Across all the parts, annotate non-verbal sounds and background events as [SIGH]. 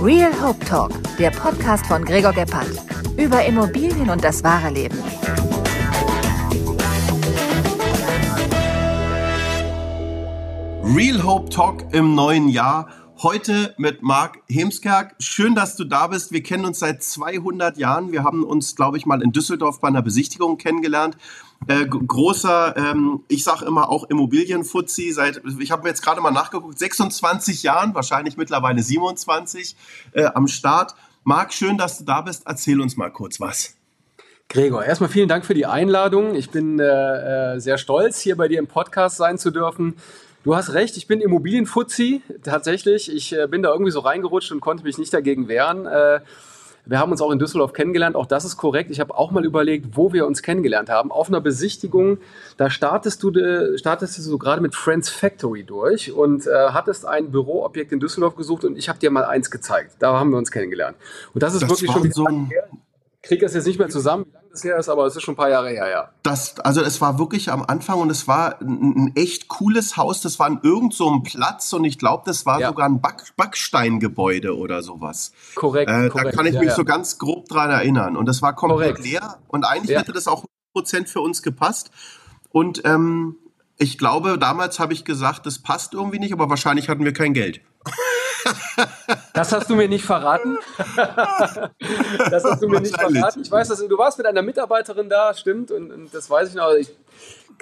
Real Hope Talk, der Podcast von Gregor Gebhardt. Über Immobilien und das wahre Leben. Real Hope Talk im neuen Jahr. Heute mit Marc Hemskerk. Schön, dass du da bist. Wir kennen uns seit 200 Jahren. Wir haben uns, glaube ich, mal in Düsseldorf bei einer Besichtigung kennengelernt. Äh, großer, ähm, ich sage immer auch Immobilienfuzzi. Seit, ich habe jetzt gerade mal nachgeguckt, 26 Jahren, wahrscheinlich mittlerweile 27 äh, am Start. Marc, schön, dass du da bist. Erzähl uns mal kurz was. Gregor, erstmal vielen Dank für die Einladung. Ich bin äh, äh sehr stolz, hier bei dir im Podcast sein zu dürfen. Du hast recht, ich bin Immobilienfuzzi, tatsächlich. Ich äh, bin da irgendwie so reingerutscht und konnte mich nicht dagegen wehren. Äh, wir haben uns auch in Düsseldorf kennengelernt, auch das ist korrekt. Ich habe auch mal überlegt, wo wir uns kennengelernt haben. Auf einer Besichtigung, da startest du, startest du so gerade mit Friends Factory durch und äh, hattest ein Büroobjekt in Düsseldorf gesucht und ich habe dir mal eins gezeigt. Da haben wir uns kennengelernt. Und das ist das wirklich schon so ein kriege es jetzt nicht mehr zusammen, wie lange her ist, aber es ist schon ein paar Jahre her, ja. Das, also es war wirklich am Anfang und es war ein, ein echt cooles Haus. Das war an irgendeinem so Platz und ich glaube, das war ja. sogar ein Back, Backsteingebäude oder sowas. Korrekt, äh, korrekt. Da kann ich ja, mich ja. so ganz grob dran erinnern. Und das war komplett korrekt. leer und eigentlich hätte das auch 100% für uns gepasst. Und ähm, ich glaube, damals habe ich gesagt, das passt irgendwie nicht, aber wahrscheinlich hatten wir kein Geld. Das hast du mir nicht verraten. [LAUGHS] Das hast du mir nicht verraten. Ich weiß, dass du warst mit einer Mitarbeiterin da, stimmt, und, und das weiß ich noch. Ich,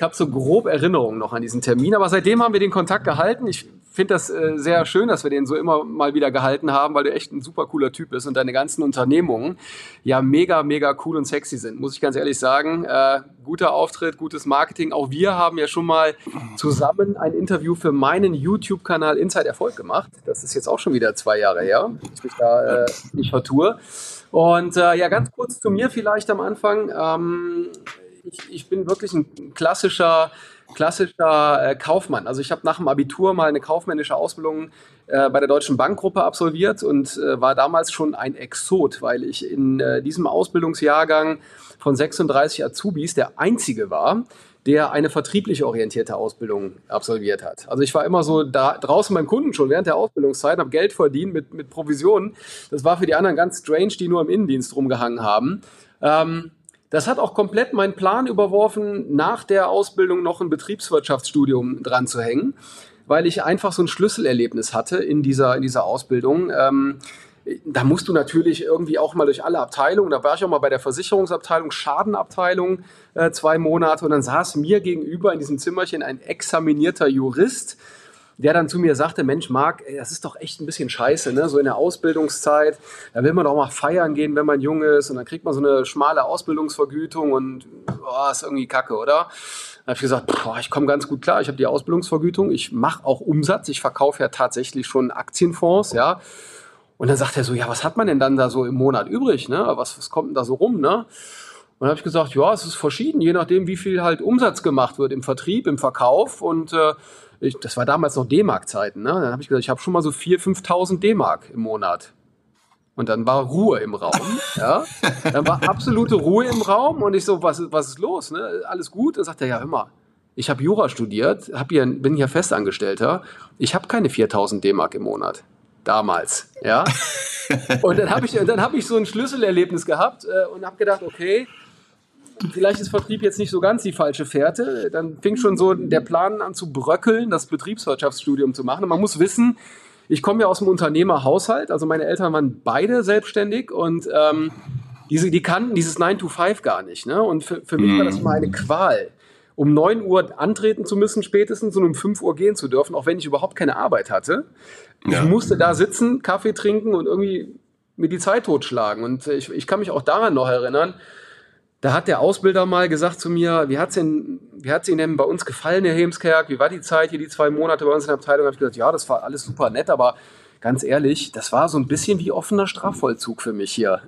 habe so grob Erinnerungen noch an diesen Termin, aber seitdem haben wir den Kontakt gehalten. Ich finde das äh, sehr schön, dass wir den so immer mal wieder gehalten haben, weil du echt ein super cooler Typ bist und deine ganzen Unternehmungen ja mega, mega cool und sexy sind, muss ich ganz ehrlich sagen. Äh, guter Auftritt, gutes Marketing. Auch wir haben ja schon mal zusammen ein Interview für meinen YouTube-Kanal Inside Erfolg gemacht. Das ist jetzt auch schon wieder zwei Jahre her, ich mich da äh, nicht vertue. Und äh, ja, ganz kurz zu mir vielleicht am Anfang. Ähm, ich, ich bin wirklich ein klassischer, klassischer äh, Kaufmann. Also ich habe nach dem Abitur mal eine kaufmännische Ausbildung äh, bei der Deutschen Bankgruppe absolviert und äh, war damals schon ein Exot, weil ich in äh, diesem Ausbildungsjahrgang von 36 Azubis der einzige war, der eine vertrieblich orientierte Ausbildung absolviert hat. Also ich war immer so da draußen beim Kunden schon während der Ausbildungszeit, habe Geld verdient mit, mit Provisionen. Das war für die anderen ganz strange, die nur im Innendienst rumgehangen haben. Ähm, das hat auch komplett meinen Plan überworfen, nach der Ausbildung noch ein Betriebswirtschaftsstudium dran zu hängen, weil ich einfach so ein Schlüsselerlebnis hatte in dieser, in dieser Ausbildung. Ähm, da musst du natürlich irgendwie auch mal durch alle Abteilungen. Da war ich auch mal bei der Versicherungsabteilung, Schadenabteilung äh, zwei Monate und dann saß mir gegenüber in diesem Zimmerchen ein examinierter Jurist, der dann zu mir sagte, Mensch, Marc, das ist doch echt ein bisschen scheiße, ne? so in der Ausbildungszeit, da will man doch mal feiern gehen, wenn man jung ist und dann kriegt man so eine schmale Ausbildungsvergütung und oh, ist irgendwie kacke, oder? Dann habe ich gesagt, boah, ich komme ganz gut klar, ich habe die Ausbildungsvergütung, ich mache auch Umsatz, ich verkaufe ja tatsächlich schon Aktienfonds, ja. Und dann sagt er so, ja, was hat man denn dann da so im Monat übrig, ne? Was, was kommt denn da so rum, ne? Und dann habe ich gesagt, ja, es ist verschieden, je nachdem, wie viel halt Umsatz gemacht wird im Vertrieb, im Verkauf. Und äh, ich, das war damals noch D-Mark-Zeiten. Ne? Dann habe ich gesagt, ich habe schon mal so 4.000, 5.000 D-Mark im Monat. Und dann war Ruhe im Raum. [LAUGHS] Ja? Dann war absolute Ruhe im Raum. Und ich so, was, was ist los? Ne? Alles gut? Dann sagt er, ja, hör mal, ich habe Jura studiert, hab hier, bin hier Festangestellter. Ich habe keine 4.000 D-Mark im Monat damals, ja. [LAUGHS] Und dann habe ich, dann habe ich so ein Schlüsselerlebnis gehabt äh, und habe gedacht, okay, vielleicht ist Vertrieb jetzt nicht so ganz die falsche Fährte. Dann fing schon so der Plan an zu bröckeln, das Betriebswirtschaftsstudium zu machen. Und man muss wissen, ich komme ja aus dem Unternehmerhaushalt, also meine Eltern waren beide selbstständig und ähm, diese, die kannten dieses 9 to 5 gar nicht. Ne? Und für, für mich war das immer eine Qual um 9 Uhr antreten zu müssen spätestens und um 5 Uhr gehen zu dürfen, auch wenn ich überhaupt keine Arbeit hatte. Ja. Ich musste da sitzen, Kaffee trinken und irgendwie mir die Zeit totschlagen. Und ich, ich kann mich auch daran noch erinnern, da hat der Ausbilder mal gesagt zu mir, wie hat es Ihnen, denn bei uns gefallen, Herr Hemskerk? Wie war die Zeit hier, die zwei Monate bei uns in der Abteilung? Da habe ich gesagt, ja, das war alles super nett, aber ganz ehrlich, das war so ein bisschen wie offener Strafvollzug für mich hier.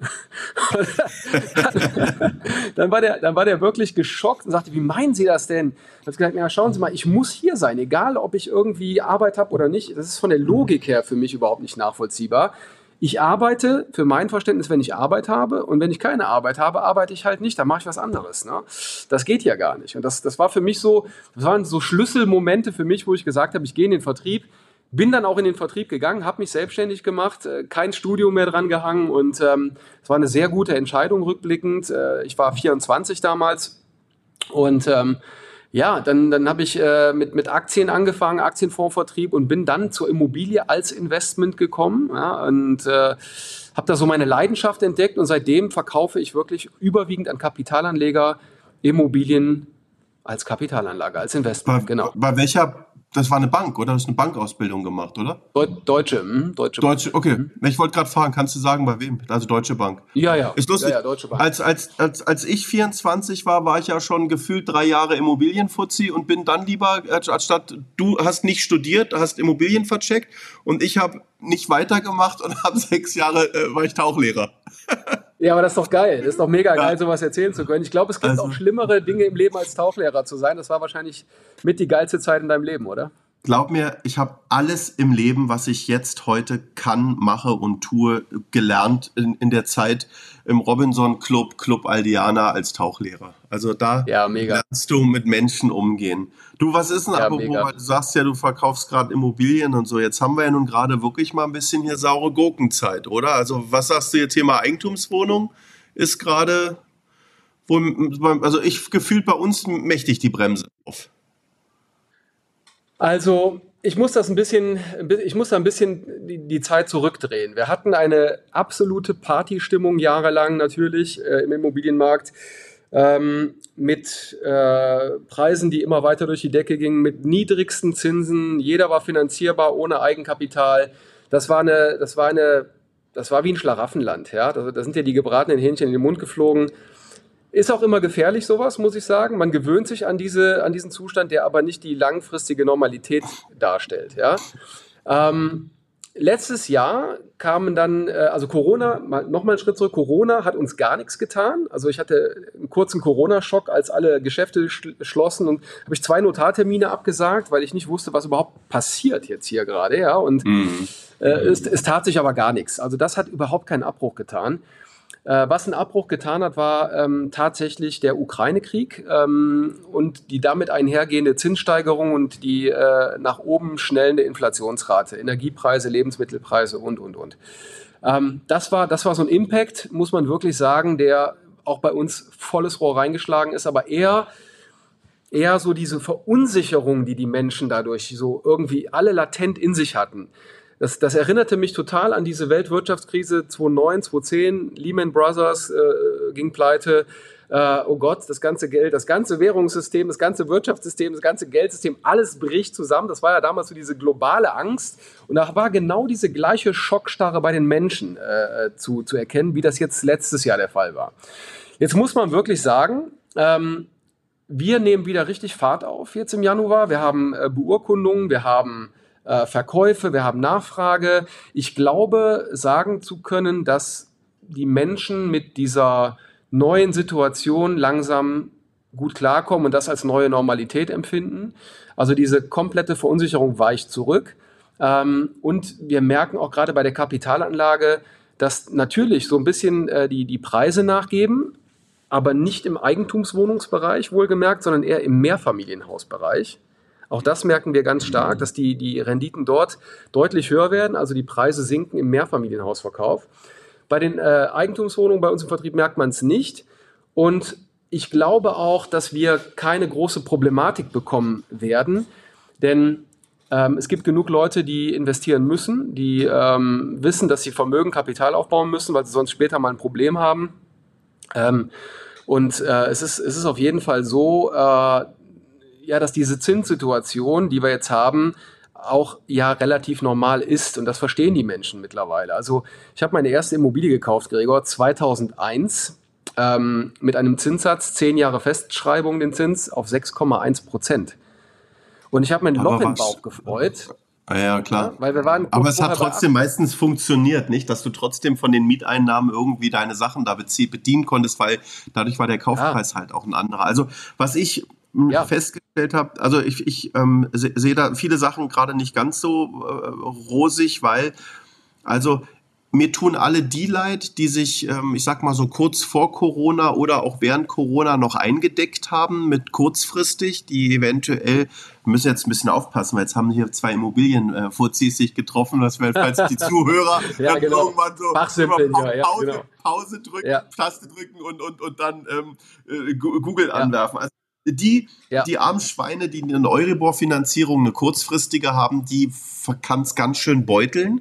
[LAUGHS] dann, war der, dann war der wirklich geschockt und sagte, wie meinen Sie das denn? Ich habe gesagt, na schauen Sie mal, ich muss hier sein, egal ob ich irgendwie Arbeit habe oder nicht. Das ist von der Logik her für mich überhaupt nicht nachvollziehbar. Ich arbeite für mein Verständnis, wenn ich Arbeit habe und wenn ich keine Arbeit habe, arbeite ich halt nicht, dann mache ich was anderes. Ne? Das geht ja gar nicht. Und das, das war für mich so, das waren so Schlüsselmomente für mich, wo ich gesagt habe, ich gehe in den Vertrieb, bin dann auch in den Vertrieb gegangen, habe mich selbstständig gemacht, äh, kein Studio mehr dran gehangen und ähm, es war eine sehr gute Entscheidung rückblickend. Äh, ich war 24 damals und ähm, ja, dann, dann habe ich äh, mit, mit Aktien angefangen, Aktienfondsvertrieb und bin dann zur Immobilie als Investment gekommen ja, und äh, habe da so meine Leidenschaft entdeckt und seitdem verkaufe ich wirklich überwiegend an Kapitalanleger Immobilien als Kapitalanlage, als Investment. Bei, genau. bei welcher das war eine Bank, oder? Du hast eine Bankausbildung gemacht, oder? Deutsche, mh, Deutsche Bank. Deutsche, okay. Mhm. Ich wollte gerade fragen, kannst du sagen, bei wem? Also Deutsche Bank. Ja, ja. Ist lustig. Ja, ja, Deutsche Bank. Als, als, als, als ich 24 war, war ich ja schon gefühlt drei Jahre Immobilienfuzzi und bin dann lieber, anstatt du hast nicht studiert, hast Immobilien vercheckt und ich habe nicht weitergemacht und [LAUGHS] habe sechs Jahre, äh, war ich Tauchlehrer. [LAUGHS] Ja, aber das ist doch geil. Das ist doch mega geil, sowas erzählen zu können. Ich glaube, es gibt also, auch schlimmere Dinge im Leben als Tauchlehrer zu sein. Das war wahrscheinlich mit die geilste Zeit in deinem Leben, oder? Glaub mir, ich habe alles im Leben, was ich jetzt heute kann, mache und tue, gelernt in, in der Zeit im Robinson Club, Club Aldiana als Tauchlehrer. Also da ja, lernst du mit Menschen umgehen. Du, was ist denn, ja, apropos, du sagst ja, du verkaufst gerade Immobilien und so. Jetzt haben wir ja nun gerade wirklich mal ein bisschen hier saure Gurkenzeit, oder? Also was sagst du jetzt Thema Eigentumswohnung? Ist gerade, also ich gefühlt bei uns mächtig die Bremse auf. Also ich muss das ein bisschen, ich muss da ein bisschen die, die Zeit zurückdrehen. Wir hatten eine absolute Partystimmung jahrelang natürlich äh, im Immobilienmarkt ähm, mit äh, Preisen, die immer weiter durch die Decke gingen, mit niedrigsten Zinsen. Jeder war finanzierbar ohne Eigenkapital. Das war eine, das war eine, das war wie ein Schlaraffenland. Ja, da, da sind ja die gebratenen Hähnchen in den Mund geflogen. Ist auch immer gefährlich, sowas, muss ich sagen. Man gewöhnt sich an, diese, an diesen Zustand, der aber nicht die langfristige Normalität darstellt. Ja? Ähm, letztes Jahr kamen dann, äh, also Corona, nochmal einen Schritt zurück, Corona hat uns gar nichts getan. Also ich hatte einen kurzen Corona-Schock, als alle Geschäfte schlossen und habe ich zwei Notartermine abgesagt, weil ich nicht wusste, was überhaupt passiert jetzt hier gerade. Ja? Und mhm. äh, es, es tat sich aber gar nichts. Also das hat überhaupt keinen Abbruch getan. Äh, was einen Abbruch getan hat, war ähm, tatsächlich der Ukraine-Krieg ähm, und die damit einhergehende Zinssteigerung und die äh, nach oben schnellende Inflationsrate, Energiepreise, Lebensmittelpreise und, und, und. Ähm, das, war, das war so ein Impact, muss man wirklich sagen, der auch bei uns volles Rohr reingeschlagen ist, aber eher eher so diese Verunsicherung, die die Menschen dadurch so irgendwie alle latent in sich hatten. Das, das erinnerte mich total an diese Weltwirtschaftskrise 2009, 2010. Lehman Brothers äh, ging pleite. Äh, oh Gott, das ganze Geld, das ganze Währungssystem, das ganze Wirtschaftssystem, das ganze Geldsystem, alles bricht zusammen. Das war ja damals so diese globale Angst. Und da war genau diese gleiche Schockstarre bei den Menschen äh, zu, zu erkennen, wie das jetzt letztes Jahr der Fall war. Jetzt muss man wirklich sagen, ähm, wir nehmen wieder richtig Fahrt auf jetzt im Januar. Wir haben äh, Beurkundungen, wir haben äh, Verkäufe, wir haben Nachfrage. Ich glaube, sagen zu können, dass die Menschen mit dieser neuen Situation langsam gut klarkommen und das als neue Normalität empfinden. Also diese komplette Verunsicherung weicht zurück. Ähm, und wir merken auch gerade bei der Kapitalanlage, dass natürlich so ein bisschen äh, die, die Preise nachgeben, aber nicht im Eigentumswohnungsbereich wohlgemerkt, sondern eher im Mehrfamilienhausbereich. Auch das merken wir ganz stark, dass die, die Renditen dort deutlich höher werden, also die Preise sinken im Mehrfamilienhausverkauf. Bei den äh, Eigentumswohnungen bei uns im Vertrieb merkt man es nicht. Und ich glaube auch, dass wir keine große Problematik bekommen werden, denn ähm, es gibt genug Leute, die investieren müssen, die ähm, wissen, dass sie Vermögen, Kapital aufbauen müssen, weil sie sonst später mal ein Problem haben. Ähm, und äh, es, ist, es ist auf jeden Fall so, äh, ja, dass diese Zinssituation, die wir jetzt haben, auch ja relativ normal ist und das verstehen die Menschen mittlerweile. Also ich habe meine erste Immobilie gekauft, Gregor, 2001 ähm, mit einem Zinssatz, zehn Jahre Festschreibung den Zins auf 6,1 Prozent. Und ich habe meinen Loch im Bauch gefreut. Ah ja, klar. Ja, weil wir waren Aber es hat trotzdem meistens funktioniert, nicht? Dass du trotzdem von den Mieteinnahmen irgendwie deine Sachen da bedienen konntest, weil dadurch war der Kaufpreis ja. halt auch ein anderer. Also was ich ja. festgestellt habe, also ich, ich ähm, sehe da viele Sachen gerade nicht ganz so äh, rosig, weil, also mir tun alle die leid, die sich, ähm, ich sag mal so kurz vor Corona oder auch während Corona noch eingedeckt haben mit kurzfristig, die eventuell, wir müssen jetzt ein bisschen aufpassen, weil jetzt haben hier zwei Immobilienfuzis äh, sich getroffen, dass wir, falls die [LAUGHS] Zuhörer ja, dann genau. irgendwann so Pause, ja, genau. Pause drücken, ja. Taste drücken und, und, und dann ähm, äh, Google anwerfen. Also die, ja. die armen Schweine, die eine Euribor-Finanzierung, eine kurzfristige haben, die kann es ganz schön beuteln.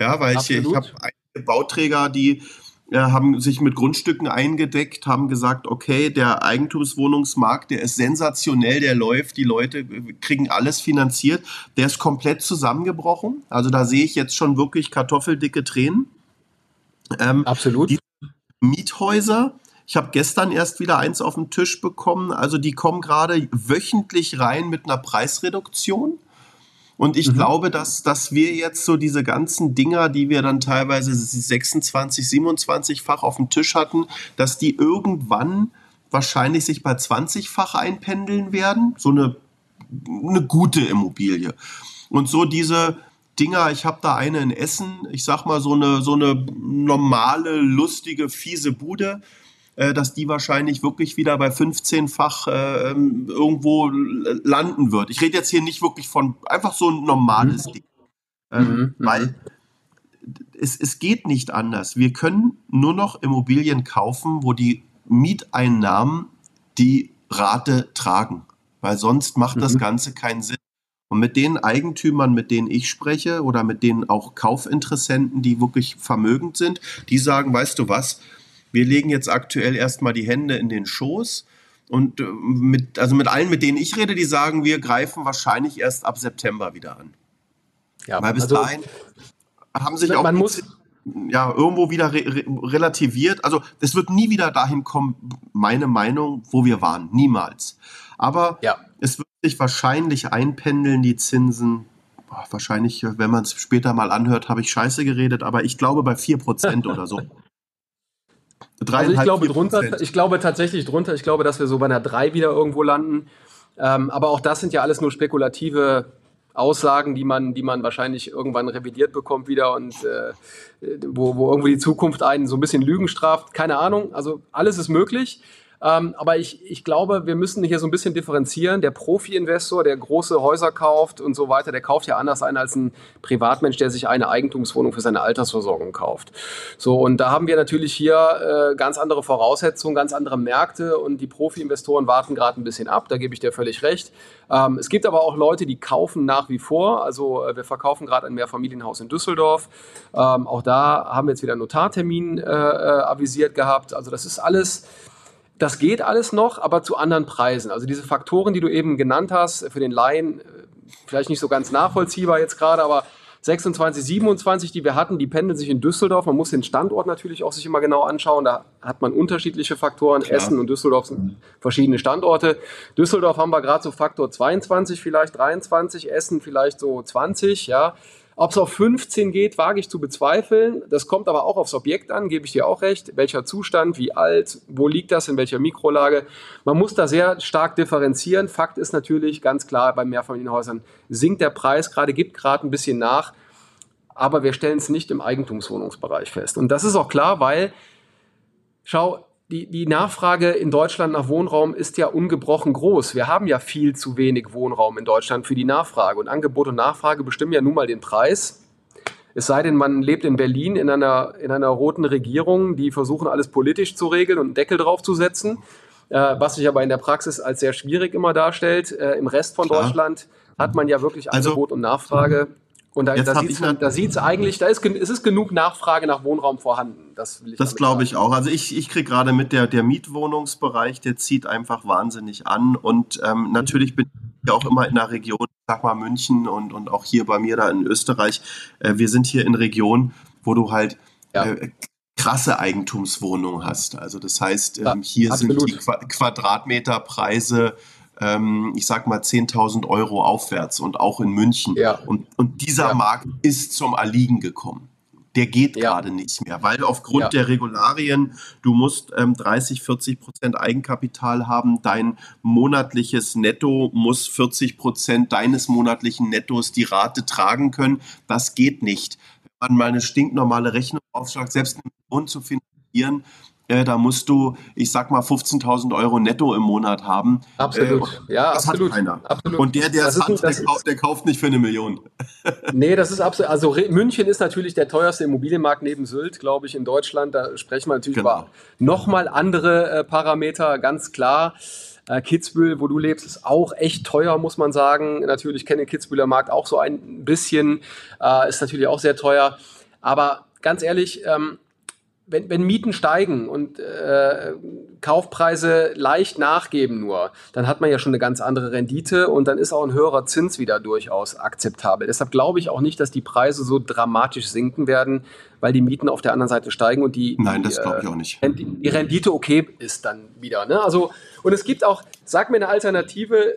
Ja, weil Absolut. ich, ich habe einige Bauträger, die äh, haben sich mit Grundstücken eingedeckt, haben gesagt, okay, der Eigentumswohnungsmarkt, der ist sensationell, der läuft, die Leute kriegen alles finanziert, der ist komplett zusammengebrochen. Also da sehe ich jetzt schon wirklich kartoffeldicke Tränen. Ähm, Absolut. Die Miethäuser, ich habe gestern erst wieder eins auf den Tisch bekommen. Also die kommen gerade wöchentlich rein mit einer Preisreduktion. Und ich mhm. glaube, dass, dass wir jetzt so diese ganzen Dinger, die wir dann teilweise 26, 27-fach auf dem Tisch hatten, dass die irgendwann wahrscheinlich sich bei 20-fach einpendeln werden. So eine, eine gute Immobilie. Und so diese Dinger, ich habe da eine in Essen, ich sag mal so eine, so eine normale, lustige, fiese Bude dass die wahrscheinlich wirklich wieder bei 15-fach äh, ähm, irgendwo landen wird. Ich rede jetzt hier nicht wirklich von einfach so ein normales mhm. Ding. Ähm, mhm. mhm. Weil es, es geht nicht anders. Wir können nur noch Immobilien kaufen, wo die Mieteinnahmen die Rate tragen. Weil sonst macht mhm. das Ganze keinen Sinn. Und mit den Eigentümern, mit denen ich spreche oder mit denen auch Kaufinteressenten, die wirklich vermögend sind, die sagen, weißt du was, wir legen jetzt aktuell erstmal die Hände in den Schoß. Und äh, mit, also mit allen, mit denen ich rede, die sagen, wir greifen wahrscheinlich erst ab September wieder an. Ja, Weil bis also, dahin haben sich auch man muss ja irgendwo wieder re re relativiert. Also es wird nie wieder dahin kommen, meine Meinung, wo wir waren. Niemals. Aber ja. es wird sich wahrscheinlich einpendeln, die Zinsen. Boah, wahrscheinlich, wenn man es später mal anhört, habe ich scheiße geredet, aber ich glaube bei 4% oder so. [LAUGHS] Also ich glaube drunter, ich glaube tatsächlich drunter, ich glaube, dass wir so bei einer 3 wieder irgendwo landen. Ähm, aber auch das sind ja alles nur spekulative Aussagen, die man, die man wahrscheinlich irgendwann revidiert bekommt wieder und äh, wo, wo irgendwo die Zukunft einen so ein bisschen Lügen straft. Keine Ahnung. Also alles ist möglich. Ähm, aber ich, ich glaube, wir müssen hier so ein bisschen differenzieren. Der Profi-Investor, der große Häuser kauft und so weiter, der kauft ja anders ein als ein Privatmensch, der sich eine Eigentumswohnung für seine Altersversorgung kauft. So, und da haben wir natürlich hier äh, ganz andere Voraussetzungen, ganz andere Märkte und die Profi-Investoren warten gerade ein bisschen ab, da gebe ich dir völlig recht. Ähm, es gibt aber auch Leute, die kaufen nach wie vor. Also äh, wir verkaufen gerade ein Mehrfamilienhaus in Düsseldorf. Ähm, auch da haben wir jetzt wieder einen Notartermin äh, äh avisiert gehabt. Also das ist alles das geht alles noch, aber zu anderen Preisen. Also diese Faktoren, die du eben genannt hast, für den Laien äh, vielleicht nicht so ganz nachvollziehbar jetzt gerade, aber 26, 27, die wir hatten, die pendeln sich in Düsseldorf. Man muss den Standort natürlich auch sich immer genau anschauen. Da hat man unterschiedliche Faktoren. Klar. Essen und Düsseldorf sind verschiedene Standorte. Düsseldorf haben wir gerade so Faktor 22, vielleicht 23, Essen vielleicht so 20, ja. Ob es auf 15 geht, wage ich zu bezweifeln. Das kommt aber auch aufs Objekt an, gebe ich dir auch recht. Welcher Zustand, wie alt, wo liegt das, in welcher Mikrolage. Man muss da sehr stark differenzieren. Fakt ist natürlich ganz klar, bei Mehrfamilienhäusern sinkt der Preis gerade, gibt gerade ein bisschen nach. Aber wir stellen es nicht im Eigentumswohnungsbereich fest. Und das ist auch klar, weil, schau, die, die Nachfrage in Deutschland nach Wohnraum ist ja ungebrochen groß. Wir haben ja viel zu wenig Wohnraum in Deutschland für die Nachfrage. Und Angebot und Nachfrage bestimmen ja nun mal den Preis. Es sei denn, man lebt in Berlin in einer, in einer roten Regierung, die versuchen, alles politisch zu regeln und einen Deckel drauf zu setzen, äh, was sich aber in der Praxis als sehr schwierig immer darstellt. Äh, Im Rest von Klar. Deutschland hat man ja wirklich also Angebot also, und Nachfrage und da, da sieht es da sieht's eigentlich, da ist, es ist genug Nachfrage nach Wohnraum vorhanden. Das, das glaube ich auch. Also ich, ich kriege gerade mit der, der Mietwohnungsbereich, der zieht einfach wahnsinnig an. Und ähm, natürlich bin ich auch immer in der Region, sag mal München und, und auch hier bei mir da in Österreich. Äh, wir sind hier in Regionen, wo du halt ja. äh, krasse Eigentumswohnungen hast. Also das heißt, ähm, hier ja, sind die Qu Quadratmeterpreise ähm, ich sag mal 10.000 Euro aufwärts und auch in München. Ja. Und, und dieser ja. Markt ist zum Erliegen gekommen. Der geht ja. gerade nicht mehr, weil aufgrund der Regularien, du musst ähm, 30, 40 Prozent Eigenkapital haben, dein monatliches Netto muss 40 Prozent deines monatlichen Nettos die Rate tragen können. Das geht nicht man mal eine stinknormale Rechnung aufschlagt, selbst einen Lohn zu finanzieren, äh, da musst du, ich sag mal, 15.000 Euro netto im Monat haben. Absolut, äh, ja, das absolut. hat keiner. Absolut. Und der, der Das es hat, der, das kauft, der kauft nicht für eine Million. [LAUGHS] Nee, das ist absolut. Also Re- München ist natürlich der teuerste Immobilienmarkt neben Sylt, glaube ich, in Deutschland. Da sprechen wir natürlich Genau. über nochmal andere äh, Parameter, ganz klar. Äh, Kitzbühel, wo du lebst, ist auch echt teuer, muss man sagen. Natürlich kenne den Kitzbüheler Markt auch so ein bisschen, äh, ist natürlich auch sehr teuer. Aber ganz ehrlich, ähm, wenn, wenn Mieten steigen und äh, Kaufpreise leicht nachgeben nur, dann hat man ja schon eine ganz andere Rendite und dann ist auch ein höherer Zins wieder durchaus akzeptabel. Deshalb glaube ich auch nicht, dass die Preise so dramatisch sinken werden, weil die Mieten auf der anderen Seite steigen und die, Nein, die, das glaube ich äh, auch nicht. Die Rendite okay ist dann wieder. Ne? Also, und es gibt auch, sag mir eine Alternative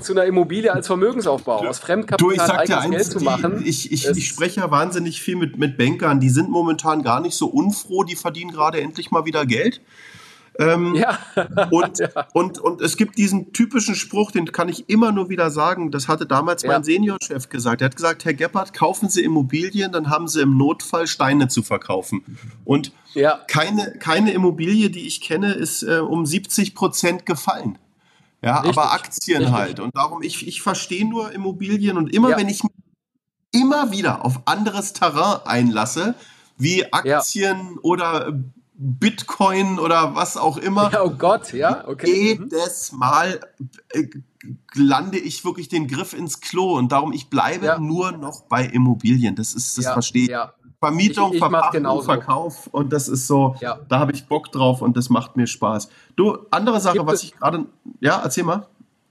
zu einer Immobilie als Vermögensaufbau, aus Du, Fremdkapital ich sag dir eigenes Geld eins, zu die, machen. ich, ich, ist- ich spreche ja wahnsinnig viel mit, mit Bankern, die sind momentan gar nicht so unfroh, die verdienen gerade endlich mal wieder Geld. ja, [LAUGHS] Und, und, und es gibt diesen typischen Spruch, den kann ich immer nur wieder sagen, das hatte damals Ja. mein Seniorchef gesagt. Er hat gesagt, Herr Gebhardt, kaufen Sie Immobilien, dann haben Sie im Notfall Steine zu verkaufen. Und ja, keine, keine Immobilie, die ich kenne, ist äh, um 70 Prozent gefallen. Ja, Richtig, aber Aktien richtig. halt. Und darum, ich, ich verstehe nur Immobilien und immer Ja. wenn ich mich immer wieder auf anderes Terrain einlasse, wie Aktien oder Bitcoin oder was auch immer, ja, oh Gott, ja, okay. Mhm. jedes Mal äh, lande ich wirklich den Griff ins Klo und darum, ich bleibe Ja. nur noch bei Immobilien. Das ist, das ja, verstehe ich. Ja, Vermietung, Ich- ich Verpachtung. Verkauf und das ist so, Ja. da habe ich Bock drauf und das macht mir Spaß. Du, andere Sache, Gibt was ich gerade, ja, erzähl mal.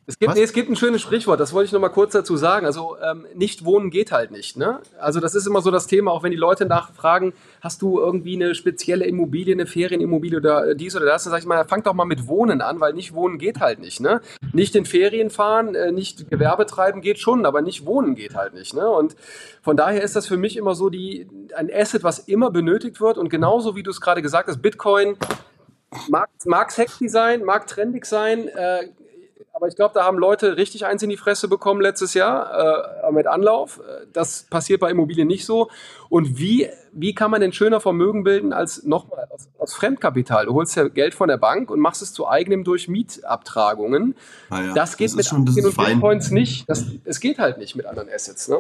Es gibt, nee, es gibt ein schönes Sprichwort, das wollte ich noch mal kurz dazu sagen. Also ähm, nicht wohnen geht halt nicht. Ne? Also das ist immer so das Thema, auch wenn die Leute nachfragen, hast du irgendwie eine spezielle Immobilie, eine Ferienimmobilie oder äh, dies oder das, dann sage ich mal, fang doch mal mit Wohnen an, weil nicht wohnen geht halt nicht. Ne? Nicht in Ferien fahren, äh, nicht Gewerbe treiben geht schon, aber nicht wohnen geht halt nicht. Ne? Und von daher ist das für mich immer so die, ein Asset, was immer benötigt wird und genauso wie du es gerade gesagt hast, Bitcoin mag, mag sexy sein, mag trendig sein, äh, aber ich glaube, da haben Leute richtig eins in die Fresse bekommen letztes Jahr äh, mit Anlauf. Das passiert bei Immobilien nicht so. Und wie, wie kann man denn schöner Vermögen bilden als nochmal aus, aus Fremdkapital? Du holst ja Geld von der Bank und machst es zu eigenem durch Mietabtragungen. Ah ja, das geht das mit schon- Aktien und. Bitcoins nicht. Das, es geht halt nicht mit anderen Assets. Ne?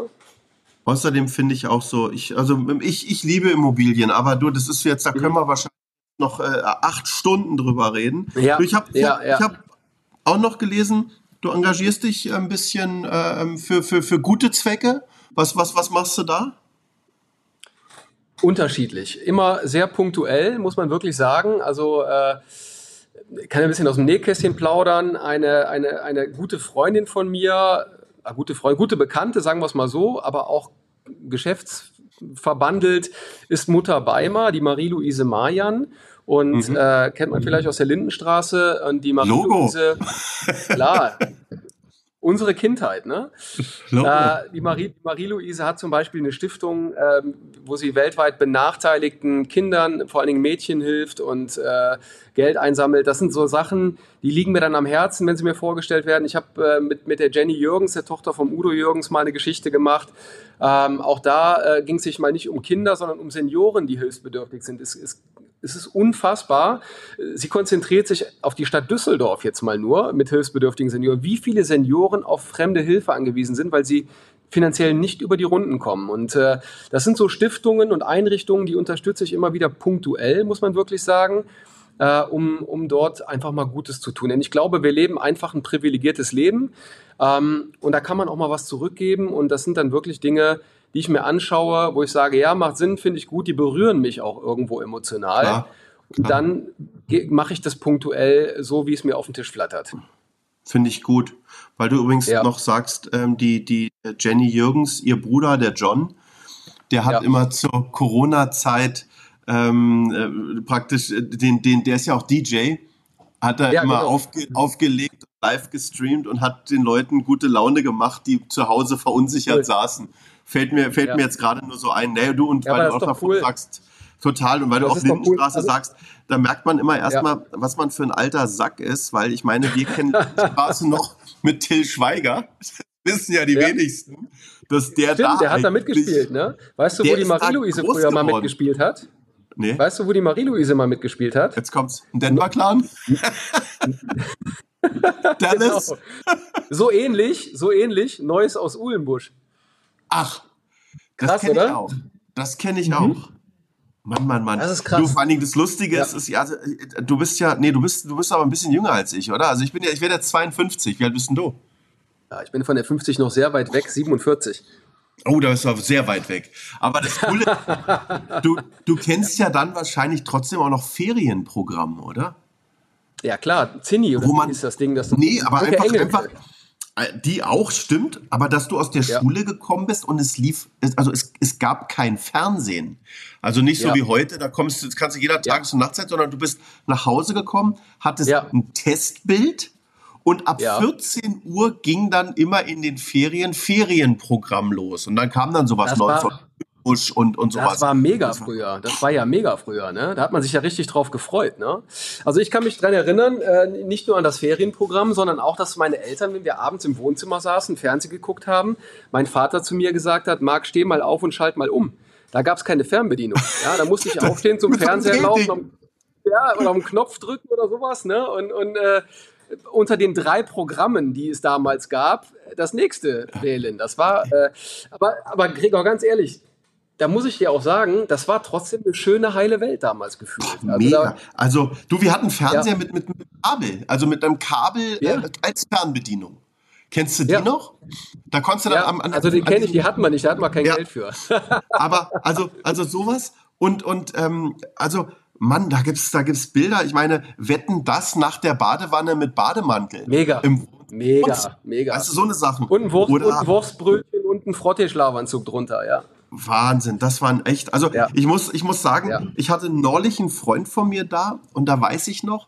Außerdem finde ich auch so, ich, also ich, ich liebe Immobilien, aber du, das ist jetzt, da können wir wahrscheinlich noch äh, acht Stunden drüber reden. Ja, ich habe ja, ja. ich hab auch noch gelesen, du engagierst dich ein bisschen ähm, für, für, für gute Zwecke. Was, was, was machst du da? Unterschiedlich. Immer sehr punktuell, muss man wirklich sagen. Also äh, kann ein bisschen aus dem Nähkästchen plaudern. Eine, eine, eine gute Freundin von mir, äh, gute Freundin, gute Bekannte, sagen wir es mal so, aber auch geschäftsverbandelt, ist Mutter Beimer, die Marie-Louise Marjan. Und Mhm. äh, kennt man vielleicht aus der Lindenstraße. Und die Logo. Marie-Louise, [LAUGHS] klar, unsere Kindheit, ne? Äh, die Marie- Marie-Louise hat zum Beispiel eine Stiftung, ähm, wo sie weltweit benachteiligten Kindern, vor allen Dingen Mädchen hilft und äh, Geld einsammelt. Das sind so Sachen, die liegen mir dann am Herzen, wenn sie mir vorgestellt werden. Ich habe äh, mit, mit der Jenny Jürgens, der Tochter vom Udo Jürgens, mal eine Geschichte gemacht. Ähm, auch da äh, ging es sich mal nicht um Kinder, sondern um Senioren, die hilfsbedürftig sind. Es, es, es ist unfassbar. Sie konzentriert sich auf die Stadt Düsseldorf jetzt mal nur mit hilfsbedürftigen Senioren. Wie viele Senioren auf fremde Hilfe angewiesen sind, weil sie finanziell nicht über die Runden kommen. Und äh, das sind so Stiftungen und Einrichtungen, die unterstütze ich immer wieder punktuell, muss man wirklich sagen, äh, um, um dort einfach mal Gutes zu tun. Denn ich glaube, wir leben einfach ein privilegiertes Leben ähm, und da kann man auch mal was zurückgeben und das sind dann wirklich Dinge, die ich mir anschaue, wo ich sage, ja, macht Sinn, finde ich gut, die berühren mich auch irgendwo emotional. Klar, Und dann mache ich das punktuell so, wie es mir auf den Tisch flattert. Finde ich gut. Weil du übrigens Ja. noch sagst, ähm, die, die Jenny Jürgens, ihr Bruder, der John, der hat Ja. immer zur Corona-Zeit ähm, äh, praktisch, äh, den, den, der ist ja auch DJ, hat er Ja, immer genau. aufge, aufgelegt, live gestreamt und hat den Leuten gute Laune gemacht, die zu Hause verunsichert Cool. saßen. Fällt mir, fällt Ja. mir jetzt gerade nur so ein. Nee, du und Ja, weil du auch das davon cool. sagst, total, und weil Das du auch doch cool. Lindenstraße Also- sagst, da merkt man immer erstmal, was man für ein alter Sack ist, weil ich meine, wir kennen die [LAUGHS] Straße noch mit Till Schweiger. [LAUGHS] wissen ja die ja. wenigsten, dass der Stimmt, da der hat da mitgespielt, ne? Weißt du, wo die Marie-Louise früher mal mitgespielt hat? Nee. Weißt du, wo die Marie-Louise mal mitgespielt hat? Jetzt kommt's. Ein Denver-Clan? [LAUGHS] Dallas? Genau. So ähnlich, so ähnlich, Neues aus Uhlenbusch. Ach, das kenne ich auch. Das kenne ich mhm. auch. Mann, Mann, Mann. Das ist krass. Du, vor allen Dingen das Lustige ja. ist, ist ja, du bist ja, nee, du bist, du bist aber ein bisschen jünger als ich, oder? Also ich bin ja, ich werde jetzt 52. Wie alt bist denn du? Ja, ich bin von der 50 noch sehr weit weg, 47. Oh, da ist er sehr weit weg. Aber das Coole, [LAUGHS] du, du kennst ja dann wahrscheinlich trotzdem auch noch Ferienprogramme, oder? Ja, klar, Zinni oder Wo man, ist das Ding, das Nee, aber einfach, einfach, die auch stimmt, aber dass du aus der ja. Schule gekommen bist und es lief, also es, es gab kein Fernsehen. Also nicht so ja. wie heute, da kommst du, kannst du jeder Tages- und Nachtzeit, sondern du bist nach Hause gekommen, hattest ja. ein Testbild und ab 14 Uhr ging dann immer in den Ferien Ferienprogramm los. Und dann kam dann sowas Neues. Busch und, und sowas. Das war mega früher. Das war ja mega früher, ne? Da hat man sich ja richtig drauf gefreut, ne? Also ich kann mich dran erinnern, äh, nicht nur an das Ferienprogramm, sondern auch, dass meine Eltern, wenn wir abends im Wohnzimmer saßen, Fernsehen geguckt haben, mein Vater zu mir gesagt hat, Marc, steh mal auf und schalt mal um. Da gab es keine Fernbedienung. Ja, da musste ich [LAUGHS] aufstehen, zum Fernseher laufen, um, ja, oder auf den Knopf drücken oder sowas, ne? Und, und äh, unter den drei Programmen, die es damals gab, das nächste wählen. Das war, äh, aber, aber Gregor, ganz ehrlich, da muss ich dir auch sagen, das war trotzdem eine schöne, heile Welt damals gefühlt. Also Mega. Da, also, du, wir hatten Fernseher ja. mit, mit, mit Kabel, also mit einem Kabel ja. äh, als Fernbedienung. Kennst du die ja. noch? Da konntest du dann am, an, Also, den kenne ich, die hatten wir nicht, da hatten wir kein Geld für. [LAUGHS] Aber, also, also sowas und, und, ähm, also, Mann, da gibt's, da gibt's Bilder. Ich meine, wetten das nach der Badewanne mit Bademantel. Mega. Im mega, mega. Also so eine Sache. Und ein, Wurst, und ein Wurstbrötchen und ein Frottee-Schlafanzug drunter, ja. Wahnsinn, das waren echt. Also ja. ich muss, ich muss sagen, ja. ich hatte neulich einen Freund von mir da und da weiß ich noch,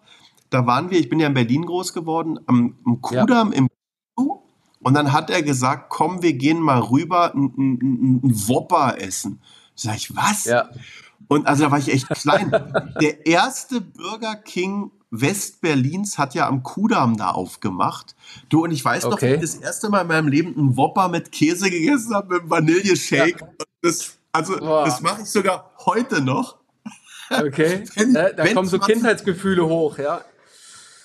da waren wir, ich bin ja in Berlin groß geworden, am, am Kudamm ja. im und dann hat er gesagt, komm, wir gehen mal rüber ein Wopper essen. Sag ich, was? Ja. Und also da war ich echt klein. Der erste Burger King Westberlins hat ja am Kudamm da aufgemacht. Du, und ich weiß okay. noch, wie ich das erste Mal in meinem Leben einen Whopper mit Käse gegessen habe, mit Vanilleshake. Ja. Das, also, Boah. das mache ich sogar heute noch. Okay. [LAUGHS] wenn, da, da kommen so Kindheitsgefühle hoch, ja.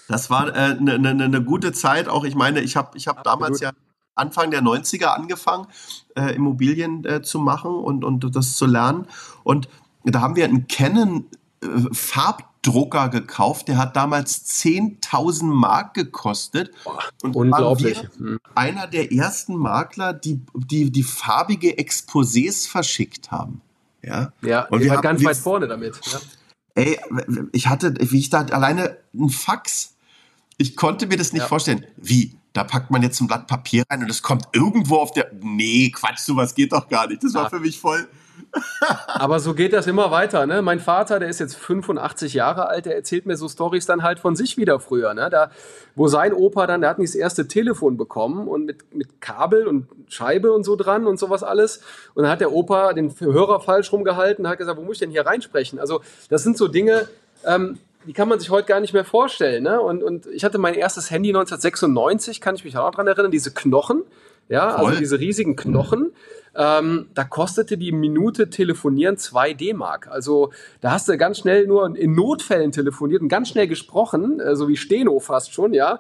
Das war eine äh, ne, ne, ne gute Zeit. Auch ich meine, ich habe ich hab damals ja Anfang der 90er angefangen, äh, Immobilien äh, zu machen und, und das zu lernen. Und da haben wir einen Canon äh, Farb Drucker gekauft. Der hat damals 10.000 Mark gekostet. Und Unglaublich. Einer der ersten Makler, die, die, die farbige Exposés verschickt haben. Ja, ja und wir waren ganz weit vorne damit. Ja. Ey, ich hatte, wie ich da alleine ein Fax. Ich konnte mir das nicht ja. vorstellen. Wie? Da packt man jetzt ein Blatt Papier rein und es kommt irgendwo auf der. Nee, Quatsch, sowas geht doch gar nicht. Das war für mich voll. Aber so geht das immer weiter. Ne? Mein Vater, der ist jetzt 85 Jahre alt, der erzählt mir so Stories dann halt von sich wieder früher. Ne? Da, wo sein Opa dann, der hat nicht das erste Telefon bekommen und mit, mit Kabel und Scheibe und so dran und sowas alles. Und dann hat der Opa den Hörer falsch rumgehalten und hat gesagt, wo muss ich denn hier reinsprechen? Also das sind so Dinge, ähm, die kann man sich heute gar nicht mehr vorstellen. Ne? Und, und ich hatte mein erstes Handy 1996, kann ich mich auch noch dran erinnern, diese Knochen. Ja, Voll. also diese riesigen Knochen. Ähm, da kostete die Minute telefonieren 2 D-Mark. Also da hast du ganz schnell nur in Notfällen telefoniert und ganz schnell gesprochen, äh, so wie Steno fast schon, ja.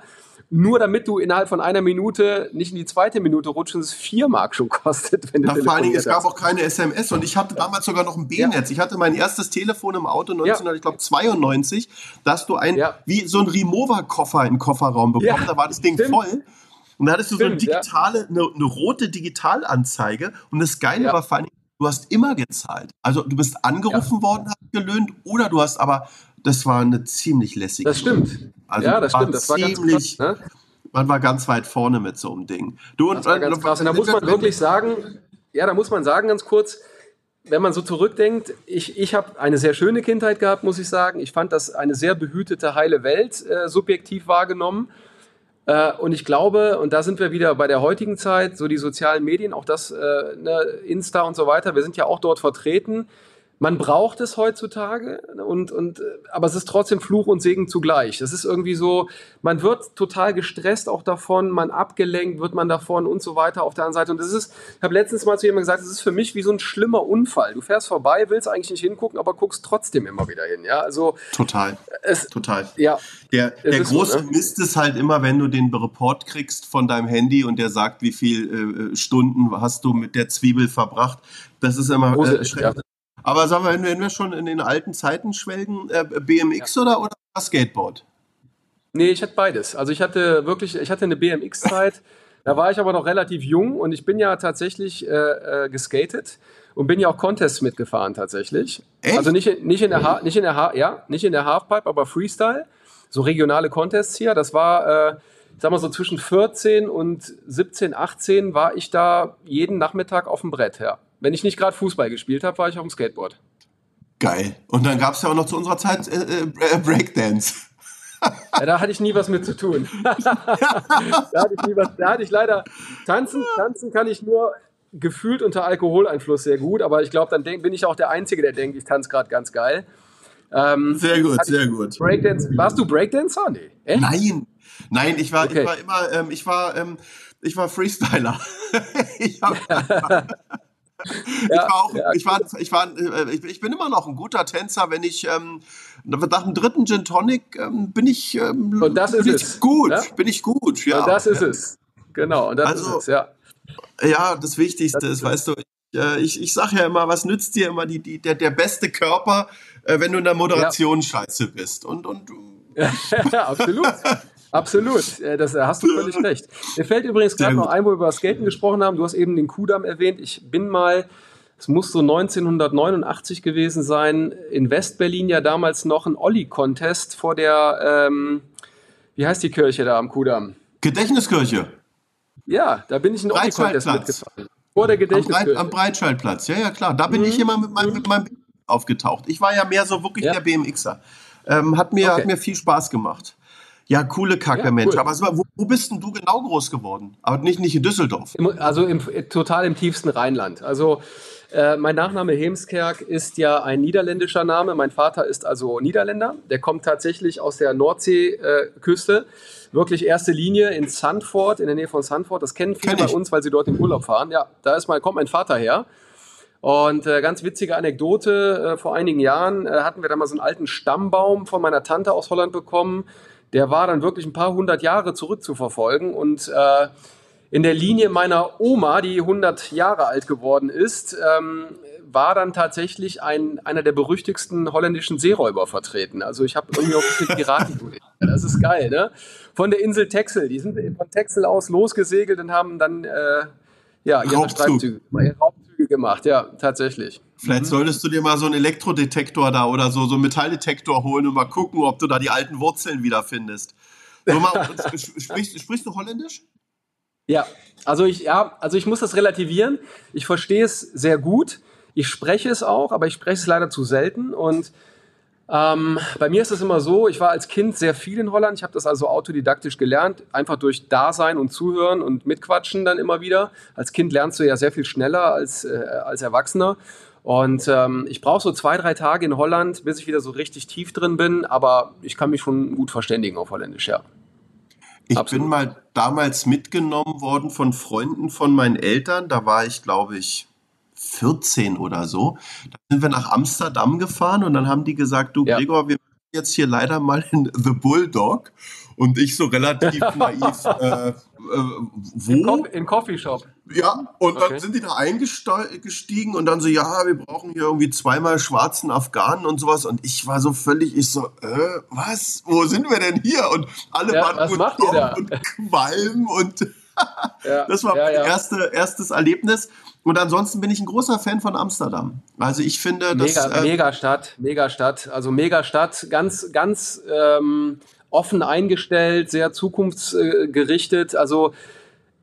Nur damit du innerhalb von einer Minute nicht in die zweite Minute rutscht und es 4 Mark schon kostet, wenn du ja, Vor allen Dingen, es gab auch keine SMS und ich hatte damals sogar noch ein B-Netz. Ja. Ich hatte mein erstes Telefon im Auto 1992, ja. da hast du ein, wie so ein Remover-Koffer im Kofferraum bekommen, da war das Ding Stimmt. voll. Und da hattest du Stimmt, so eine digitale, ja. eine, eine, rote Digitalanzeige. Und das Geile ja. war vor allem, du hast immer gezahlt. Also du bist angerufen ja. worden, hast gelöhnt, oder du hast aber, das war eine ziemlich lässige. Das stimmt. Also ja, das stimmt. Das war ziemlich, krass, ne? Man war ganz weit vorne mit so einem Ding. Du und, das war ganz krass. Und da muss man wirklich sagen, ja, da muss man sagen, ganz kurz, wenn man so zurückdenkt, ich, ich habe eine sehr schöne Kindheit gehabt, muss ich sagen. Ich fand das eine sehr behütete, heile Welt äh, subjektiv wahrgenommen. Äh, und ich glaube, und da sind wir wieder bei der heutigen Zeit, so die sozialen Medien, auch das, äh, ne, Insta und so weiter, wir sind ja auch dort vertreten. Man braucht es heutzutage und, und aber es ist trotzdem Fluch und Segen zugleich. Das ist irgendwie so, man wird total gestresst auch davon, man abgelenkt wird man davon und so weiter auf der anderen Seite. Und das ist, ich habe letztens mal zu jemandem gesagt, das ist für mich wie so ein schlimmer Unfall. Du fährst vorbei, willst eigentlich nicht hingucken, aber guckst trotzdem immer wieder hin. Ja, also total. Es, total. Ja. Der, der große so, ne? Mist ist halt immer, wenn du den Report kriegst von deinem Handy und der sagt, wie viel äh, Stunden hast du mit der Zwiebel verbracht. Das ist immer äh, ja. Aber sagen wir, wenn wir schon in den alten Zeiten schwelgen, äh, BMX ja. oder, oder Skateboard? Nee, ich hatte beides. Also ich hatte wirklich, ich hatte eine BMX-Zeit, [LAUGHS] da war ich aber noch relativ jung und ich bin ja tatsächlich äh, äh, geskatet und bin ja auch Contests mitgefahren tatsächlich. Echt? Also nicht, nicht in der ha nicht in der ha ja, nicht in der Halfpipe, aber Freestyle. So regionale Contests hier. Das war, äh, ich sag mal so zwischen 14 und 17, 18 war ich da jeden Nachmittag auf dem Brett, ja. Wenn ich nicht gerade Fußball gespielt habe, war ich auf dem Skateboard. Geil. Und dann gab es ja auch noch zu unserer Zeit äh, äh, Breakdance. Ja, da hatte ich nie was mit zu tun. [LAUGHS] [LAUGHS] da, hatte ich nie was, da hatte ich leider tanzen. Tanzen kann ich nur gefühlt unter Alkoholeinfluss sehr gut, aber ich glaube, dann denk, bin ich auch der Einzige, der denkt, ich tanze gerade ganz geil. Ähm, sehr gut, sehr gut. Breakdance. Warst du Breakdancer? Nee. Echt? Nein, nein, ich war, okay. ich war immer, ähm, ich war, ähm, ich war Freestyler. [LAUGHS] ich hab, [LAUGHS] ich, war auch, ja, ich, war, ich, war, äh, ich, bin immer noch ein guter Tänzer, wenn ich ähm, nach dem dritten Gin Tonic ähm, bin ich, ähm, und das ist es. gut, ja? bin ich gut, ja. Und das ist es, genau, und das also, ist es, ja. Ja, das Wichtigste das ist, weißt du, ich, äh, ich, ich sage ja immer, was nützt dir immer die, die, der, der beste Körper, äh, wenn du in der Moderation ja. scheiße bist und, und ja, [LAUGHS] absolut. Absolut, äh, das hast du völlig recht. Mir fällt übrigens gerade noch ein, wo wir über Skaten gesprochen haben. Du hast eben den Kudamm erwähnt. Ich bin mal, es muss so 1989 gewesen sein, in Westberlin ja damals noch ein Olli-Contest vor der, ähm, wie heißt die Kirche da am Kudamm? Gedächtniskirche. Ja, da bin ich in Olli-Contest mitgefahren. Vor der Gedächtniskirche. Am, Breit, am Breitscheidplatz, ja, ja, klar. Da bin mhm. ich immer mit meinem, mit meinem aufgetaucht. Ich war ja mehr so wirklich ja. der BMXer. Ähm, hat, mir, okay. hat mir viel Spaß gemacht. Ja, coole Kacke, ja, Mensch. Cool. Aber wo, wo, bist denn du genau groß geworden? Aber nicht, nicht in Düsseldorf. Also im, total im tiefsten Rheinland. Also äh, mein Nachname Hemskerk ist ja ein niederländischer Name. Mein Vater ist also Niederländer. Der kommt tatsächlich aus der Nordseeküste. Äh, Wirklich erste Linie in Sandford, in der Nähe von Sandford. Das kennen viele Kenn bei uns, weil sie dort im Urlaub fahren. Ja, da ist mal, kommt mein Vater her. Und äh, ganz witzige Anekdote, äh, vor einigen Jahren äh, hatten wir da mal so einen alten Stammbaum von meiner Tante aus Holland bekommen der war dann wirklich ein paar hundert Jahre zurückzuverfolgen und äh, in der Linie meiner Oma, die 100 Jahre alt geworden ist, ähm, war dann tatsächlich ein, einer der berüchtigsten holländischen Seeräuber vertreten. Also ich habe irgendwie auch ein bisschen Piraten. das ist geil, ne? Von der Insel Texel. Die sind von Texel aus losgesegelt und haben dann äh, ja, ihre Streifzüge, Raubzüge gemacht. Ja, tatsächlich. Vielleicht mhm. solltest du dir mal so einen Elektrodetektor da oder so, so einen Metalldetektor holen und mal gucken, ob du da die alten Wurzeln wiederfindest. So mal, sprichst, sprichst du Holländisch? Ja, also ich, ja, also ich muss das relativieren. Ich verstehe es sehr gut. Ich spreche es auch, aber ich spreche es leider zu selten. Und ähm, bei mir ist es immer so, ich war als Kind sehr viel in Holland. Ich habe das also autodidaktisch gelernt, einfach durch Dasein und Zuhören und Mitquatschen dann immer wieder. Als Kind lernst du ja sehr viel schneller als, äh, als Erwachsener. Und ähm, ich brauche so zwei, drei Tage in Holland, bis ich wieder so richtig tief drin bin, aber ich kann mich schon gut verständigen auf Holländisch, ja. Ich Absolut. bin mal damals mitgenommen worden von Freunden von meinen Eltern. Da war ich, glaube ich, 14 oder so. Da sind wir nach Amsterdam gefahren und dann haben die gesagt, du ja. Gregor, wir jetzt hier leider mal in The Bulldog. Und ich so relativ [LAUGHS] naiv, äh, äh, wo? In, Co in Coffeeshop. Ja, und okay. dann sind die da eingestiegen und dann so, ja, wir brauchen hier irgendwie zweimal schwarzen Afghanen und sowas. Und ich war so völlig, ich so, äh, was? Wo sind wir denn hier? Und alle ja, waren da? und [LAUGHS] Qualm und ja, [LAUGHS] das war ja, mein erste, erstes Erlebnis. Und ansonsten bin ich ein großer Fan von Amsterdam. Also ich finde, das mega, äh, Megastadt, Megastadt, also Megastadt, ganz, ganz ähm, offen eingestellt, sehr zukunftsgerichtet. Also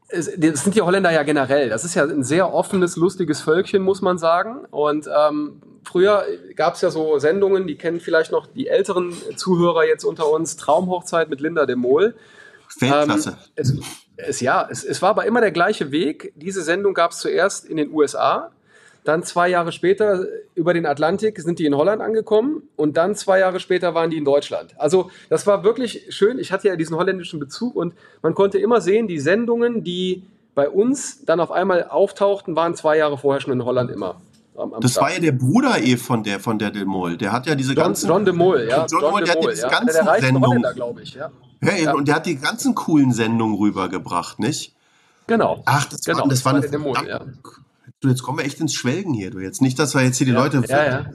das sind die Holländer ja generell. Das ist ja ein sehr offenes, lustiges Völkchen, muss man sagen. Und ähm, früher gab es ja so Sendungen, die kennen vielleicht noch die älteren Zuhörer jetzt unter uns, Traumhochzeit mit Linda de Mol. Weltklasse. Ähm, es, es, ja, es, es war aber immer der gleiche Weg. Diese Sendung gab es zuerst in den USA Dann zwei Jahre später über den Atlantik sind die in Holland angekommen und dann zwei Jahre später waren die in Deutschland. Also das war wirklich schön. Ich hatte ja diesen holländischen Bezug und man konnte immer sehen, die Sendungen, die bei uns dann auf einmal auftauchten, waren zwei Jahre vorher schon in Holland immer. Am, am das Start. war ja der Bruder eh von der von der Del Mol. Der hat ja diese John, ganzen John de Mol, ja. John, John Mol, der Mol, hat diese ja. ganzen der Sendungen, glaube ich, ja. Ja, ja. Und der hat die ganzen coolen Sendungen rübergebracht, nicht? Genau. Ach, das genau. war, das war, eine Mol, ja. Du, jetzt kommen wir echt ins Schwelgen hier, du jetzt. Nicht, dass wir jetzt hier die ja, Leute. Ja, ja.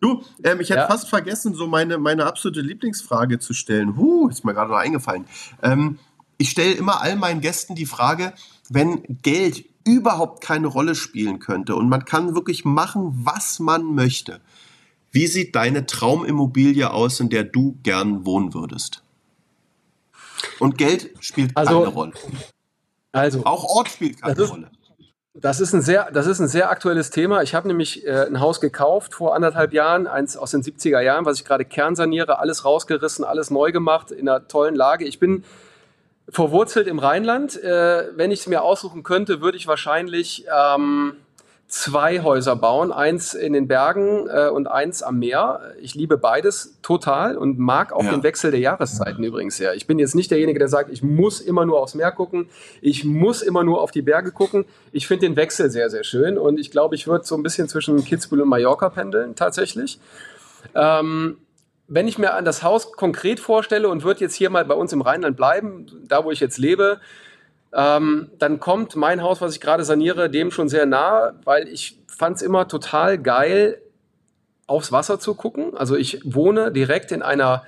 Du, ähm, ich hätte ja. fast vergessen, so meine, meine absolute Lieblingsfrage zu stellen. Huh, ist mir gerade noch eingefallen. Ähm, ich stelle immer all meinen Gästen die Frage, wenn Geld überhaupt keine Rolle spielen könnte und man kann wirklich machen, was man möchte. Wie sieht deine Traumimmobilie aus, in der du gern wohnen würdest? Und Geld spielt also, keine Rolle. Also, auch Ort spielt keine das ist, Rolle. Das ist ein sehr, das ist ein sehr aktuelles Thema. Ich habe nämlich äh, ein Haus gekauft vor anderthalb Jahren, eins aus den 70er Jahren, was ich gerade kernsaniere, alles rausgerissen, alles neu gemacht, in einer tollen Lage. Ich bin verwurzelt im Rheinland. Äh, wenn ich es mir aussuchen könnte, würde ich wahrscheinlich ähm, zwei Häuser bauen. Eins in den Bergen äh, und eins am Meer. Ich liebe beides total und mag auch ja. den Wechsel der Jahreszeiten übrigens sehr. Ich bin jetzt nicht derjenige, der sagt, ich muss immer nur aufs Meer gucken. Ich muss immer nur auf die Berge gucken. Ich finde den Wechsel sehr, sehr schön und ich glaube, ich würde so ein bisschen zwischen Kitzbühel und Mallorca pendeln tatsächlich. Ähm, wenn ich mir an das Haus konkret vorstelle und würde jetzt hier mal bei uns im Rheinland bleiben, da wo ich jetzt lebe, ähm, dann kommt mein Haus, was ich gerade saniere, dem schon sehr nah, weil ich fand es immer total geil, aufs Wasser zu gucken. Also ich wohne direkt in einer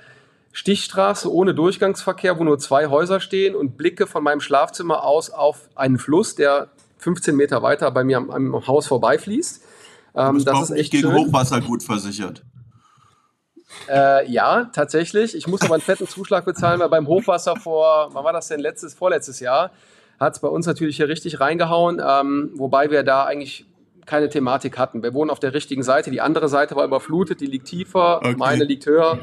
Stichstraße ohne Durchgangsverkehr, wo nur zwei Häuser stehen und blicke von meinem Schlafzimmer aus auf einen Fluss, der 15 Meter weiter bei mir am, am Haus vorbeifließt. Ähm, das ist echt gegen schön. Hochwasser gut versichert. Äh, ja, tatsächlich. Ich muss aber einen fetten Zuschlag bezahlen, weil beim Hochwasser vor, wann war das denn, letztes, vorletztes Jahr, hat es bei uns natürlich hier richtig reingehauen, ähm, wobei wir da eigentlich keine Thematik hatten. Wir wohnen auf der richtigen Seite, die andere Seite war überflutet, die liegt tiefer, okay. meine liegt höher.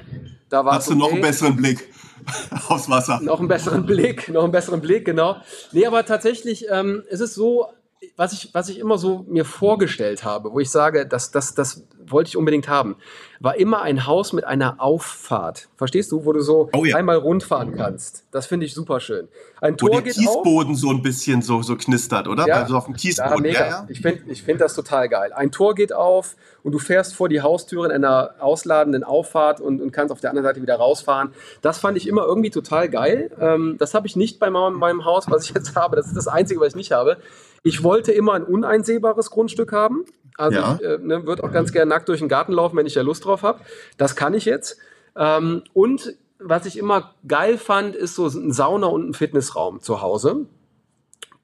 Da Hast du noch einen besseren Blick [LAUGHS] aufs Wasser? Noch einen besseren Blick, noch einen besseren Blick, genau. Nee, aber tatsächlich ähm, es ist so, was ich, was ich immer so mir vorgestellt habe, wo ich sage, das, das, das wollte ich unbedingt haben, war immer ein Haus mit einer Auffahrt. Verstehst du, wo du so oh ja. einmal rundfahren kannst. Das finde ich super schön. Ein Tor wo der Kiesboden auf. so ein bisschen so, so knistert, oder? Ja, also auf dem Kiesboden. Ja, ja, ja. Ich finde ich find das total geil. Ein Tor geht auf und du fährst vor die Haustüre in einer ausladenden Auffahrt und, und kannst auf der anderen Seite wieder rausfahren. Das fand ich immer irgendwie total geil. Ähm, das habe ich nicht bei meinem, meinem Haus, was ich jetzt [LAUGHS] habe. Das ist das Einzige, was ich nicht habe. Ich wollte immer ein uneinsehbares Grundstück haben. Also ja. ich äh, ne, würde auch ganz gerne nackt durch den Garten laufen, wenn ich da Lust drauf habe. Das kann ich jetzt. Ähm, und was ich immer geil fand, ist so ein Sauna und ein Fitnessraum zu Hause.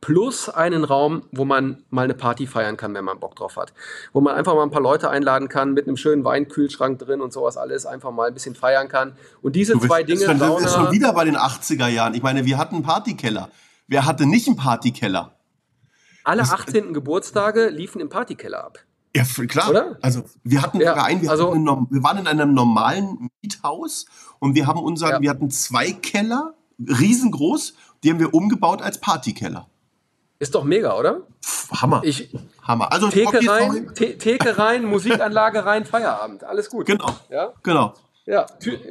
Plus einen Raum, wo man mal eine Party feiern kann, wenn man Bock drauf hat. Wo man einfach mal ein paar Leute einladen kann, mit einem schönen Weinkühlschrank drin und sowas alles, einfach mal ein bisschen feiern kann. Und diese du zwei Dinge. Sauna, ist schon wieder bei den 80er Jahren. Ich meine, wir hatten einen Partykeller. Wer hatte nicht einen Partykeller? Alle 18. Geburtstage liefen im Partykeller ab. Ja, klar. Oder? Also wir hatten ja, ein, wir, also, hatten eine, wir waren in einem normalen Miethaus und wir haben unseren, ja. wir hatten zwei Keller, riesengroß, die haben wir umgebaut als Partykeller. Ist doch mega, oder? Pff, Hammer. Ich, Hammer. Also Theke rein, Theke rein, Musikanlage rein, Feierabend. Alles gut. Genau. Ja? Genau. Ja,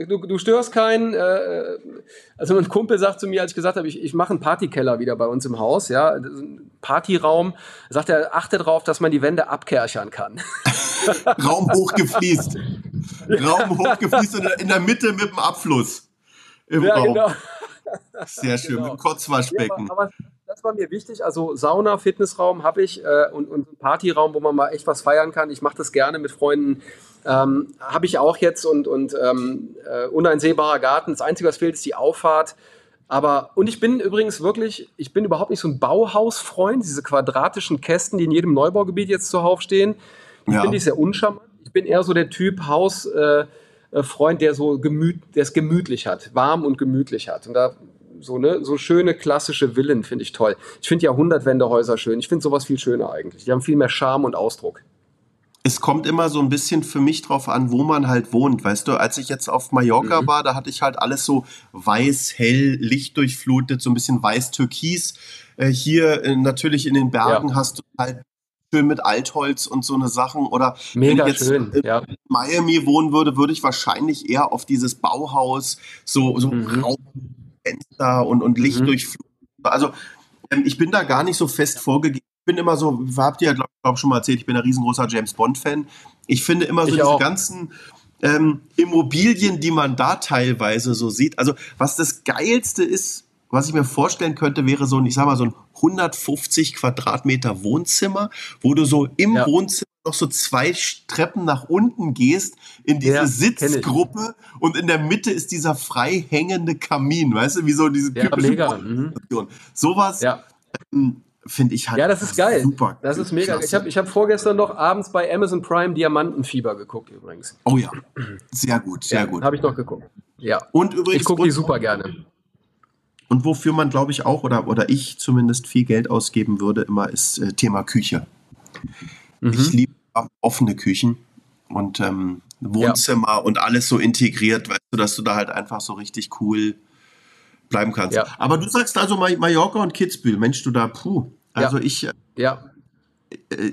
du, du störst keinen. Äh, also mein Kumpel sagt zu mir, als ich gesagt habe, ich, ich mache einen Partykeller wieder bei uns im Haus, ja, Partyraum, sagt er, achte darauf, dass man die Wände abkerchern kann. [LAUGHS] Raum hochgefließt. Raum hochgefließt in der, in der Mitte mit dem Abfluss. Im ja, Raum. genau. Sehr schön, genau. mit dem Kurzwaschbecken. Ja, aber, aber das war mir wichtig. Also Sauna, Fitnessraum habe ich äh, und, und einen Partyraum, wo man mal echt was feiern kann. Ich mache das gerne mit Freunden. Ähm, habe ich auch jetzt und, und ähm, äh, uneinsehbarer Garten. Das Einzige, was fehlt, ist die Auffahrt. Aber, und ich bin übrigens wirklich, ich bin überhaupt nicht so ein Bauhausfreund, diese quadratischen Kästen, die in jedem Neubaugebiet jetzt zuhauf stehen. Die ja. finde ich sehr uncharmant. Ich bin eher so der Typ Hausfreund, äh, äh der so gemüt, der es gemütlich hat, warm und gemütlich hat. Und da so, ne, so schöne klassische Villen finde ich toll. Ich finde Jahrhundertwendehäuser schön. Ich finde sowas viel schöner eigentlich. Die haben viel mehr Charme und Ausdruck es kommt immer so ein bisschen für mich drauf an, wo man halt wohnt. Weißt du, als ich jetzt auf Mallorca mhm. war, da hatte ich halt alles so weiß, hell, lichtdurchflutet, so ein bisschen weiß-türkis. Äh, hier äh, natürlich in den Bergen ja. hast du halt schön mit Altholz und so eine Sachen. Oder Mega wenn ich jetzt schön, in ja. Miami wohnen würde, würde ich wahrscheinlich eher auf dieses Bauhaus, so, so Mhm. Raumfenster und, und Licht Mhm. durchfluten. Also ähm, ich bin da gar nicht so fest vorgegeben. Ich bin immer so, habt ihr ja, glaube glaub, schon mal erzählt, ich bin ein riesengroßer James Bond-Fan. Ich finde immer so Ich diese auch. ganzen ähm, Immobilien, die man da teilweise so sieht. Also was das Geilste ist, was ich mir vorstellen könnte, wäre so ein, ich sag mal, so ein 150 Quadratmeter Wohnzimmer, wo du so im Ja. Wohnzimmer noch so zwei Treppen nach unten gehst in diese Ja. Sitzgruppe und in der Mitte ist dieser frei hängende Kamin, weißt du, wie so diese Ja, typische mega. Konstellation. Sowas Ja. ähm, finde ich halt Ja, das ist geil. super. Das ist mega. klasse. Ich habe ich hab vorgestern noch abends bei Amazon Prime Diamantenfieber geguckt übrigens. oh ja, sehr gut, sehr ja, gut. Habe ich noch geguckt. Ja. Und übrigens Ich gucke die super gerne. Und wofür man, glaube ich, auch oder, oder ich zumindest viel Geld ausgeben würde, immer ist äh, Thema Küche. Mhm. Ich liebe offene Küchen und ähm, Wohnzimmer und alles so integriert, weißt du, dass du da halt einfach so richtig cool bleiben kannst. Ja. Aber du sagst also Ma- Mallorca und Kitzbühel, Mensch, du da, puh. Also ich, äh, Ja.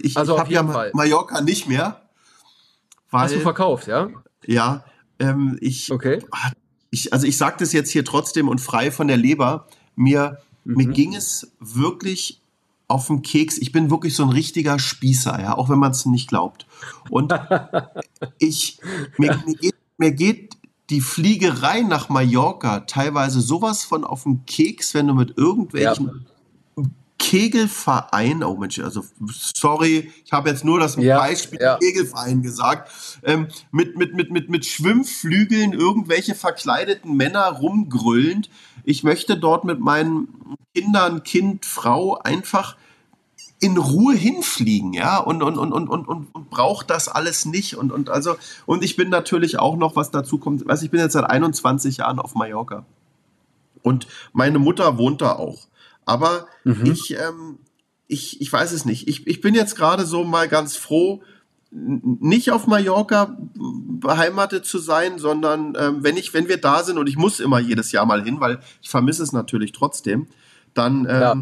ich, Also ich habe ja Fall. Mallorca nicht mehr. Weil, Hast du verkauft, ja? ja, ähm, ich, Okay. ich, also ich sage das jetzt hier trotzdem und frei von der Leber, mir, mir Mhm. ging es wirklich auf den Keks. Ich bin wirklich so ein richtiger Spießer, ja, auch wenn man es nicht glaubt. Und [LAUGHS] ich, mir, mir, geht, mir geht die Fliegerei nach Mallorca teilweise sowas von auf den Keks, wenn du mit irgendwelchen Kegelverein, oh Mensch, also sorry, ich habe jetzt nur das Ja, Beispiel ja. Kegelverein gesagt, ähm, mit, mit, mit, mit, mit Schwimmflügeln irgendwelche verkleideten Männer rumgrüllend. Ich möchte dort mit meinen Kindern, Kind, Frau einfach in Ruhe hinfliegen, ja, und, und, und, und, und, und, braucht das alles nicht. Und, und also, und ich bin natürlich auch noch, was dazu kommt, weiß ich bin jetzt seit 21 Jahren auf Mallorca. Und meine Mutter wohnt da auch. Aber Mhm. ich, ähm, ich, ich weiß es nicht. Ich, ich bin jetzt gerade so mal ganz froh, nicht auf Mallorca beheimatet zu sein, sondern ähm, wenn ich, wenn wir da sind und ich muss immer jedes Jahr mal hin, weil ich vermisse es natürlich trotzdem, dann ähm, Ja.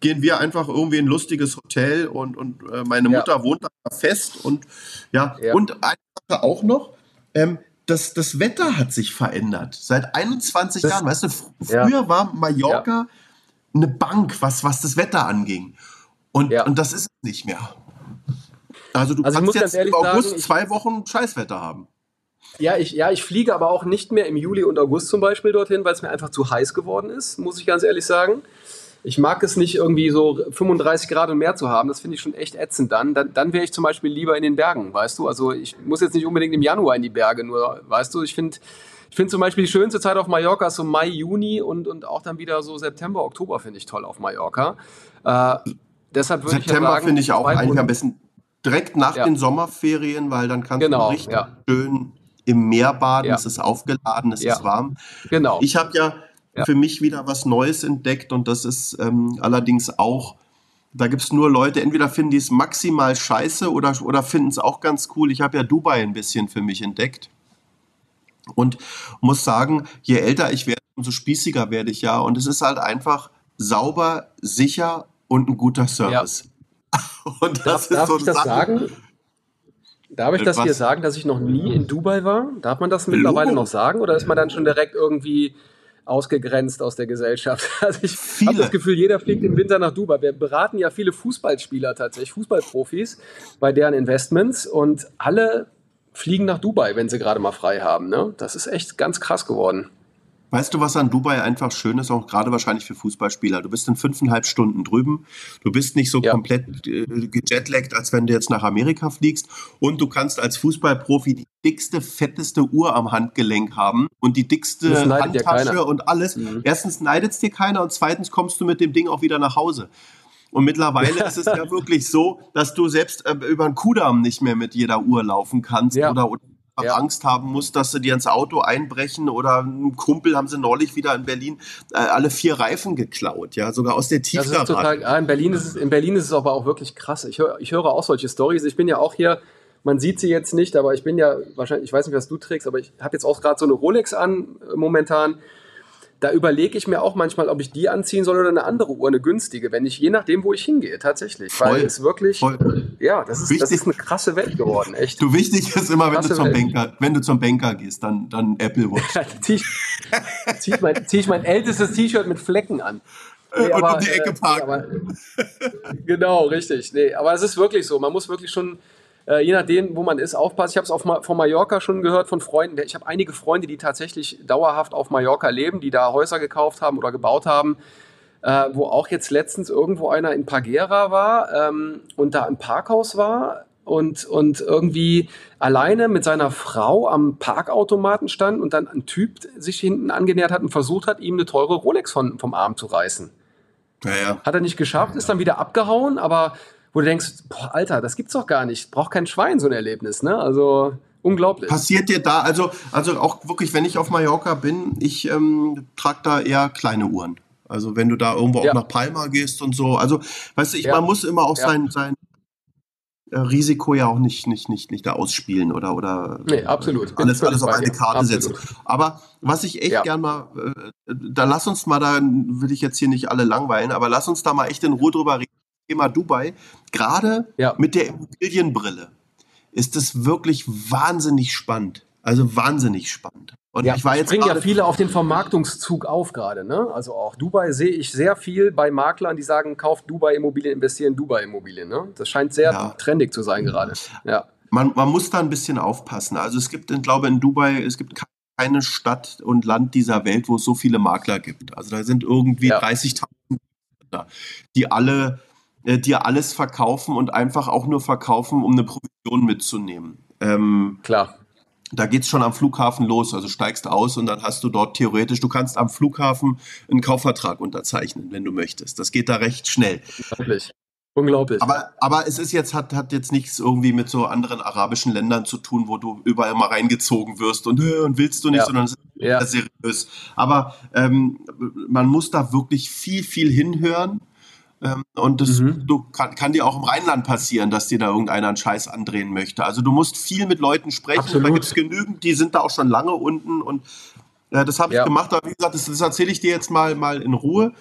gehen wir einfach irgendwie in ein lustiges Hotel und, und äh, meine Ja. Mutter wohnt da fest und ja, Ja. und eine Sache auch noch, ähm, das, das Wetter hat sich verändert. Seit 21 Das- Jahren, weißt du, fr- Ja. früher war Mallorca eine Bank, was, was das Wetter anging. Und, Ja. und das ist es nicht mehr. Also du Also kannst jetzt im August sagen, zwei Wochen Scheißwetter haben. Ja ich, ja, ich fliege aber auch nicht mehr im Juli und August zum Beispiel dorthin, weil es mir einfach zu heiß geworden ist, muss ich ganz ehrlich sagen. Ich mag es nicht irgendwie so 35 Grad und mehr zu haben. Das finde ich schon echt ätzend dann. Dann, dann wäre ich zum Beispiel lieber in den Bergen, weißt du? Also ich muss jetzt nicht unbedingt im Januar in die Berge, nur, weißt du, ich finde ich finde zum Beispiel die schönste Zeit auf Mallorca ist so Mai, Juni und, und auch dann wieder so September, Oktober finde ich toll auf Mallorca. Äh, deshalb würde ich ja September sagen, finde ich auch eigentlich am besten direkt nach Ja. den Sommerferien, weil dann kannst Genau, du richtig ja. schön im Meer baden. Ja. Es ist aufgeladen, es ist warm. Genau. Ich habe ja, Ja. für mich wieder was Neues entdeckt und das ist ähm, allerdings auch, da gibt es nur Leute, entweder finden die es maximal scheiße oder, oder finden es auch ganz cool. Ich habe ja Dubai ein bisschen für mich entdeckt und muss sagen, je älter ich werde, umso spießiger werde ich ja und es ist halt einfach sauber, sicher und ein guter Service. [LAUGHS] Und Darf, darf ich das Sache- sagen? Darf ich das Was? hier sagen, dass ich noch nie in Dubai war? Darf man das mittlerweile Logo. noch sagen oder ist man dann schon direkt irgendwie ausgegrenzt aus der Gesellschaft? [LAUGHS] Also ich habe das Gefühl, jeder fliegt im Winter nach Dubai. Wir beraten ja viele Fußballspieler tatsächlich, Fußballprofis bei deren Investments und alle fliegen nach Dubai, wenn sie gerade mal frei haben. Ne? Das ist echt ganz krass geworden. Weißt du, was an Dubai einfach schön ist, auch gerade wahrscheinlich für Fußballspieler? Du bist in fünfeinhalb Stunden drüben. Du bist nicht so Ja. komplett äh, gejetlaggt, als wenn du jetzt nach Amerika fliegst. Und du kannst als Fußballprofi die dickste, fetteste Uhr am Handgelenk haben und die dickste Handtasche und alles. Mhm. Erstens neidet es dir keiner und zweitens kommst du mit dem Ding auch wieder nach Hause. Und mittlerweile ist es ja [LAUGHS] wirklich so, dass du selbst äh, über den Kudamm nicht mehr mit jeder Uhr laufen kannst Ja. oder, oder Ja. Angst haben musst, dass sie dir ins Auto einbrechen oder ein Kumpel haben sie neulich wieder in Berlin äh, alle vier Reifen geklaut, ja, sogar aus der Tiefgarage. total, in, Berlin ist es, in Berlin ist es aber auch wirklich krass. Ich, hör, ich höre auch solche Stories. Ich bin ja auch hier, man sieht sie jetzt nicht, aber ich bin ja wahrscheinlich, ich weiß nicht, was du trägst, aber ich habe jetzt auch gerade so eine Rolex an äh, momentan. Da überlege ich mir auch manchmal, ob ich die anziehen soll oder eine andere Uhr, eine günstige, wenn ich, je nachdem, wo ich hingehe, tatsächlich. Voll, Weil es wirklich, voll. ja, das ist, das ist eine krasse Welt geworden, echt. Du wichtig ist immer, wenn du, zum Banker, wenn du zum Banker gehst, dann, dann Apple Watch. [LAUGHS] zieh, ich, zieh, ich mein, zieh ich mein ältestes T-Shirt mit Flecken an. Nee, und um die Ecke äh, parken. Nee, aber, [LAUGHS] genau, richtig. Nee, aber es ist wirklich so. Man muss wirklich schon äh, je nachdem, wo man ist, aufpassen. Ich habe es auf von Mallorca schon gehört von Freunden. Ich habe einige Freunde, die tatsächlich dauerhaft auf Mallorca leben, die da Häuser gekauft haben oder gebaut haben. Äh, wo auch jetzt letztens irgendwo einer in Pagera war ähm, und da im Parkhaus war und, und irgendwie alleine mit seiner Frau am Parkautomaten stand und dann ein Typ sich hinten angenähert hat und versucht hat, ihm eine teure Rolex von, vom Arm zu reißen. Ja, ja. Hat er nicht geschafft, ist dann wieder abgehauen, aber wo du denkst, boah, Alter, das gibt's doch gar nicht. Braucht kein Schwein so ein Erlebnis, ne? Also unglaublich. Passiert dir da, also, also auch wirklich, wenn ich auf Mallorca bin, ich ähm, trage da eher kleine Uhren. Also wenn du da irgendwo ja. auch nach Palma gehst und so. Also, weißt du, ich, ja. man muss immer auch ja. sein, sein äh, Risiko ja auch nicht, nicht, nicht, nicht da ausspielen oder, oder nee, absolut. alles, alles auf eine Karte absolut. setzen. Aber was ich echt ja. gern mal, äh, da lass uns mal, da will ich jetzt hier nicht alle langweilen, aber lass uns da mal echt in Ruhe drüber reden Thema Dubai, gerade ja. mit der Immobilienbrille, ist es wirklich wahnsinnig spannend. Also wahnsinnig spannend. Und ja, ich war jetzt springen ja viele auf den Vermarktungszug auf gerade. Ne? Also auch Dubai sehe ich sehr viel bei Maklern, die sagen, kauft Dubai Immobilien, investieren in Dubai Immobilien. Ne? Das scheint sehr ja. trendig zu sein gerade. Ja. Man, man, muss da ein bisschen aufpassen. Also es gibt, ich glaube, in Dubai, es gibt keine Stadt und Land dieser Welt, wo es so viele Makler gibt. Also da sind irgendwie ja. 30.000, die alle äh, dir alles verkaufen und einfach auch nur verkaufen, um eine Provision mitzunehmen. Ähm, Klar. Da geht es schon am Flughafen los. Also steigst aus und dann hast du dort theoretisch, du kannst am Flughafen einen Kaufvertrag unterzeichnen, wenn du möchtest. Das geht da recht schnell. Unglaublich. Unglaublich. Aber, aber es ist jetzt, hat, hat jetzt nichts irgendwie mit so anderen arabischen Ländern zu tun, wo du überall mal reingezogen wirst und, und willst du nicht, ja. sondern es ist ja. seriös. Aber ähm, man muss da wirklich viel, viel hinhören und das mhm. du, kann, kann, dir auch im Rheinland passieren, dass dir da irgendeiner einen Scheiß andrehen möchte. Also du musst viel mit Leuten sprechen. Absolut. Da gibt es genügend, die sind da auch schon lange unten. Und äh, das habe ich ja. gemacht. Aber wie gesagt, das, das erzähle ich dir jetzt mal, mal in Ruhe.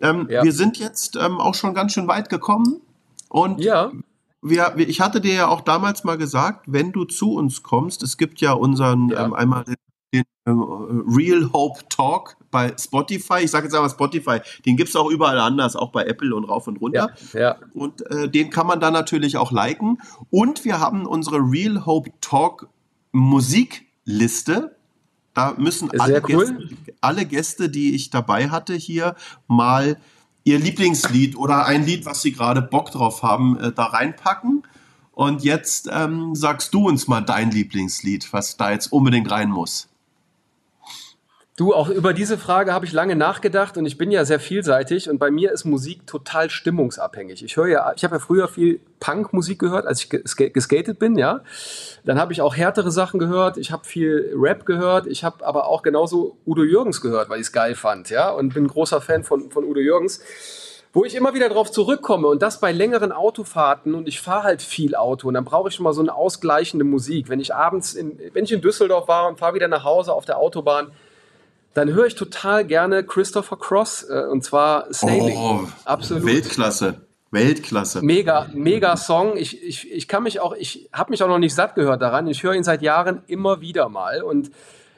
Ähm, ja. Wir sind jetzt ähm, auch schon ganz schön weit gekommen. Und ja. wir, ich hatte dir ja auch damals mal gesagt, wenn du zu uns kommst, es gibt ja unseren. Ähm, einmal Real Hope Talk bei Spotify. Ich sage jetzt aber Spotify, den gibt es auch überall anders, auch bei Apple und rauf und runter. Ja, ja. Und äh, den kann man dann natürlich auch liken. Und wir haben unsere Real Hope Talk Musikliste. Da müssen alle, cool. Gäste, alle Gäste, die ich dabei hatte, hier mal ihr Lieblingslied oder ein Lied, was sie gerade Bock drauf haben, äh, da reinpacken. Und jetzt ähm, sagst du uns mal dein Lieblingslied, was da jetzt unbedingt rein muss. Du, auch über diese Frage habe ich lange nachgedacht und ich bin ja sehr vielseitig und bei mir ist Musik total stimmungsabhängig. Ich höre ja, ich habe ja früher viel Punkmusik gehört, als ich geskatet bin, ja. Dann habe ich auch härtere Sachen gehört, ich habe viel Rap gehört, ich habe aber auch genauso Udo Jürgens gehört, weil ich es geil fand, ja, und bin großer Fan von, von Udo Jürgens. Wo ich immer wieder drauf zurückkomme und das bei längeren Autofahrten und ich fahre halt viel Auto und dann brauche ich schon mal so eine ausgleichende Musik. Wenn ich abends, in, wenn ich in Düsseldorf war und fahre wieder nach Hause auf der Autobahn, dann höre ich total gerne Christopher Cross äh, und zwar Sailing. Oh, Absolut. Weltklasse. Weltklasse. Mega, mega Song. Ich, ich, ich kann mich auch, ich habe mich auch noch nicht satt gehört daran. Ich höre ihn seit Jahren immer wieder mal und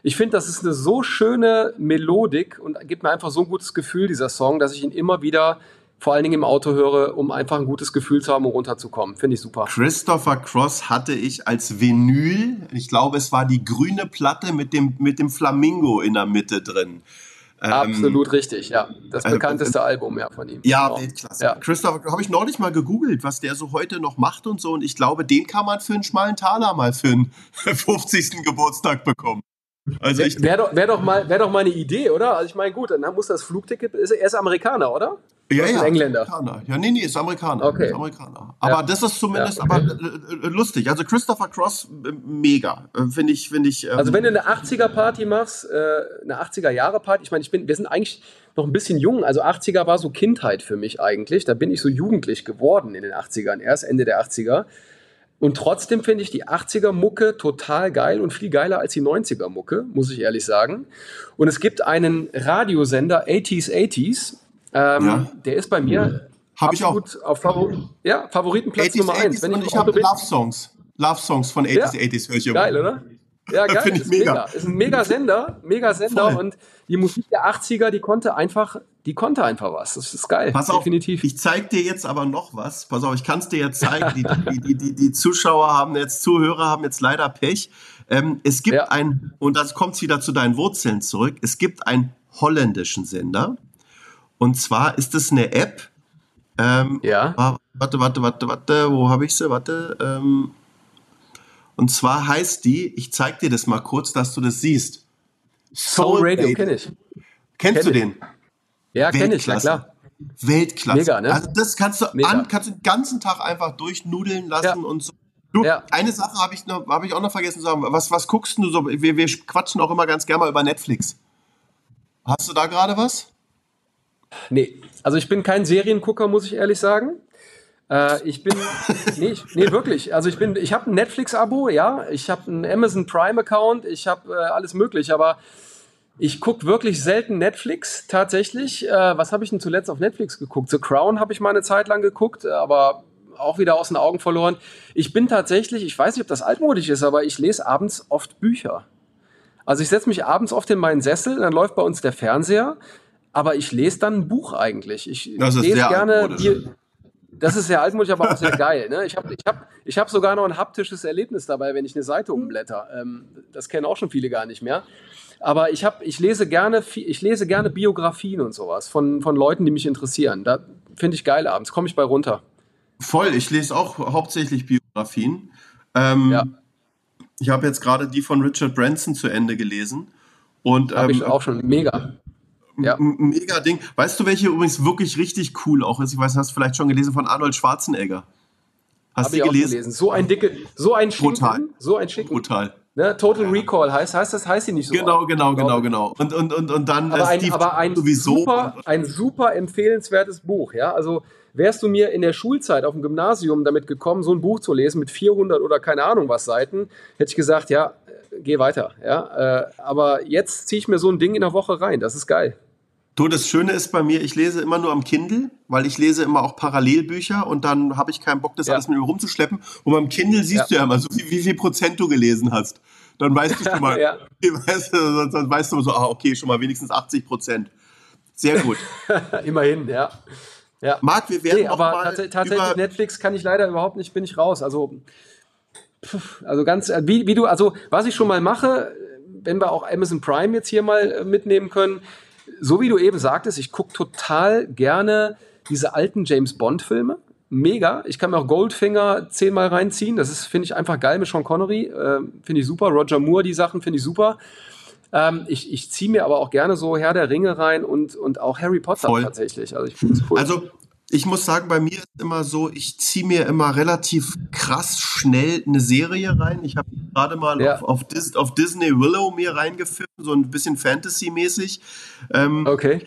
ich finde, das ist eine so schöne Melodik und gibt mir einfach so ein gutes Gefühl, dieser Song, dass ich ihn immer wieder vor allen Dingen im Auto höre, um einfach ein gutes Gefühl zu haben, um runterzukommen. Finde ich super. Christopher Cross hatte ich als Vinyl, ich glaube, es war die grüne Platte mit dem, mit dem Flamingo in der Mitte drin. Ähm, Absolut ähm, richtig, ja. Das also, bekannteste äh, Album ja von ihm. Ja, genau. Weltklasse. Ja. Christopher, habe ich neulich mal gegoogelt, was der so heute noch macht und so. Und ich glaube, den kann man für einen schmalen Taler mal für den 50. [LAUGHS] Geburtstag bekommen. Also wäre doch, wär doch, mal, wär doch mal eine Idee, oder? Also ich meine, gut, dann muss das Flugticket, ist, er ist Amerikaner, oder? Ja, ja. Engländer. Amerikaner. Ja, nee, nee, ist Amerikaner. Okay. Ist Amerikaner. Aber ja. das ist zumindest ja, okay. aber, äh, lustig. Also Christopher Cross, äh, mega. Äh, finde ich, finde ich. Ähm also wenn du eine 80er-Party machst, äh, eine 80er-Jahre-Party, ich meine, ich bin, wir sind eigentlich noch ein bisschen jung. Also 80er war so Kindheit für mich eigentlich. Da bin ich so jugendlich geworden in den 80ern, erst Ende der 80er. Und trotzdem finde ich die 80er Mucke total geil und viel geiler als die 90er Mucke, muss ich ehrlich sagen. Und es gibt einen Radiosender, 80s 80s, ähm, ja. der ist bei mir Hab ich auch. auf Favor ja, Favoritenplatz 80s, Nummer 1. Wenn ich, ich habe Love Songs. Love Songs von 80s, ja. 80s höre ich immer. Geil, oder? Ja, [LAUGHS] geil. Finde ich mega. mega. Ist ein mega Sender, mega Sender Voll. und die Musik der 80er, die konnte einfach, die konnte einfach was. Das ist geil. Pass definitiv. auf, ich zeig dir jetzt aber noch was. Pass auf, ich kann es dir jetzt zeigen. Die, die, die, die, die Zuschauer haben jetzt, Zuhörer haben jetzt leider Pech. Ähm, es gibt ja. ein, und das kommt wieder zu deinen Wurzeln zurück, es gibt einen holländischen Sender. Und zwar ist es eine App. Ähm, ja. Warte, warte, warte, warte, wo habe ich sie? Warte. Ähm, und zwar heißt die, ich zeig dir das mal kurz, dass du das siehst. Soul, Soul Radio kenne ich. Kennst kenn du den? Ja, kenne ich, ja klar. Weltklasse. Mega, ne? Also das kannst du an, kannst du den ganzen Tag einfach durchnudeln lassen ja. und so. Du, ja. eine Sache habe ich, noch, hab ich auch noch vergessen zu sagen. Was, was guckst du so? Wir, wir quatschen auch immer ganz gerne mal über Netflix. Hast du da gerade was? Nee, also ich bin kein Seriengucker, muss ich ehrlich sagen. Äh, ich bin, nee, nee, wirklich. Also ich bin, ich habe ein Netflix-Abo, ja. Ich habe einen Amazon Prime-Account, ich habe äh, alles möglich, aber ich gucke wirklich selten Netflix tatsächlich. Äh, was habe ich denn zuletzt auf Netflix geguckt? The Crown habe ich mal eine Zeit lang geguckt, aber auch wieder aus den Augen verloren. Ich bin tatsächlich, ich weiß nicht, ob das altmodisch ist, aber ich lese abends oft Bücher. Also ich setze mich abends oft in meinen Sessel, dann läuft bei uns der Fernseher, aber ich lese dann ein Buch eigentlich. Ich lese gerne Bi das ist sehr altmodisch, aber auch sehr [LAUGHS] geil. Ne? Ich habe ich hab, ich hab sogar noch ein haptisches Erlebnis dabei, wenn ich eine Seite umblätter. Ähm, das kennen auch schon viele gar nicht mehr. Aber ich, hab, ich, lese gerne, ich lese gerne Biografien und sowas von, von Leuten, die mich interessieren. Da finde ich geil abends, komme ich bei runter. Voll, ich lese auch hauptsächlich Biografien. Ähm, ja. Ich habe jetzt gerade die von Richard Branson zu Ende gelesen. Und, habe ähm, ich auch schon, mega. Ja. Mega Ding. Weißt du, welche übrigens wirklich richtig cool auch ist? Ich weiß, hast du vielleicht schon gelesen von Arnold Schwarzenegger. Hast du gelesen? gelesen? So ein dicke, so ein Schinken, Brutal. so ein Schinken. Brutal. Ne, Total Recall heißt, heißt das, heißt sie nicht so. Genau, genau, genau, genau. Und, und, und, und dann aber ein, Steve aber ein sowieso. Super, ein super empfehlenswertes Buch, ja. Also wärst du mir in der Schulzeit auf dem Gymnasium damit gekommen, so ein Buch zu lesen mit 400 oder keine Ahnung was Seiten, hätte ich gesagt, ja, geh weiter. Ja? Äh, aber jetzt ziehe ich mir so ein Ding in der Woche rein. Das ist geil. Du, das Schöne ist bei mir, ich lese immer nur am Kindle, weil ich lese immer auch Parallelbücher und dann habe ich keinen Bock, das ja. alles mit mir rumzuschleppen. Und beim Kindle siehst ja. du ja immer, so wie, wie viel Prozent du gelesen hast. Dann weißt du schon mal, [LAUGHS] ja. [LAUGHS] weißt du, dann weißt du so, ah, okay, schon mal wenigstens 80 Prozent. Sehr gut. [LAUGHS] Immerhin, ja. ja. Marc, wir werden nee, aber tats tatsächlich Netflix kann ich leider überhaupt nicht, bin ich raus. Also, also ganz, äh, wie, wie du, also was ich schon mal mache, wenn wir auch Amazon Prime jetzt hier mal äh, mitnehmen können, so wie du eben sagtest, ich gucke total gerne diese alten James Bond-Filme. Mega. Ich kann mir auch Goldfinger zehnmal reinziehen. Das ist, finde ich, einfach geil mit Sean Connery. Äh, finde ich super. Roger Moore, die Sachen finde ich super. Ähm, ich ich ziehe mir aber auch gerne so Herr der Ringe rein und, und auch Harry Potter Voll. tatsächlich. Also ich finde es cool. Also ich muss sagen, bei mir ist immer so, ich ziehe mir immer relativ krass schnell eine Serie rein. Ich habe gerade mal ja. auf, auf, Dis, auf, Disney Willow mir reingefilmt, so ein bisschen Fantasy-mäßig. Ähm, okay.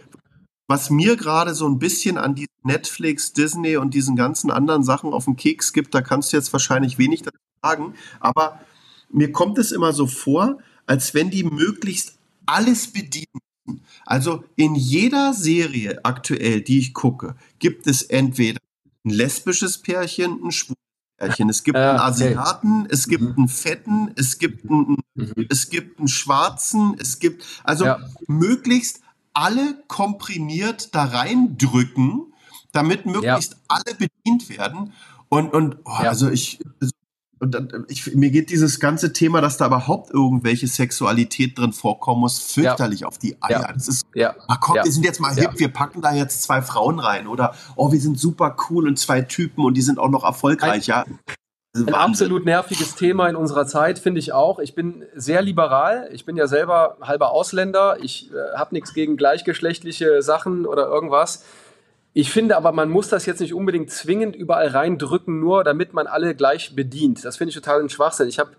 Was mir gerade so ein bisschen an die Netflix, Disney und diesen ganzen anderen Sachen auf den Keks gibt, da kannst du jetzt wahrscheinlich wenig dazu sagen, aber mir kommt es immer so vor, als wenn die möglichst alles bedienen also in jeder Serie aktuell, die ich gucke, gibt es entweder ein lesbisches Pärchen, ein schwules Pärchen. Es gibt einen Asiaten, es gibt mhm. einen Fetten, es gibt einen, mhm. es gibt einen Schwarzen, es gibt also ja. möglichst alle komprimiert da reindrücken, damit möglichst ja. alle bedient werden. Und, und oh, ja. also ich, und dann, ich, mir geht dieses ganze Thema, dass da überhaupt irgendwelche Sexualität drin vorkommen muss, fürchterlich ja. auf die Eier. Ja. Das ist, ja. ach komm, wir sind jetzt mal hip, wir packen da jetzt zwei Frauen rein. Oder, oh, wir sind super cool und zwei Typen und die sind auch noch erfolgreich, ein, ja. Ein absolut nerviges Thema in unserer Zeit, finde ich auch. Ich bin sehr liberal. Ich bin ja selber halber Ausländer. Ich äh, habe nichts gegen gleichgeschlechtliche Sachen oder irgendwas. Ich finde aber, man muss das jetzt nicht unbedingt zwingend überall reindrücken, nur damit man alle gleich bedient. Das finde ich total ein Schwachsinn. Ich habe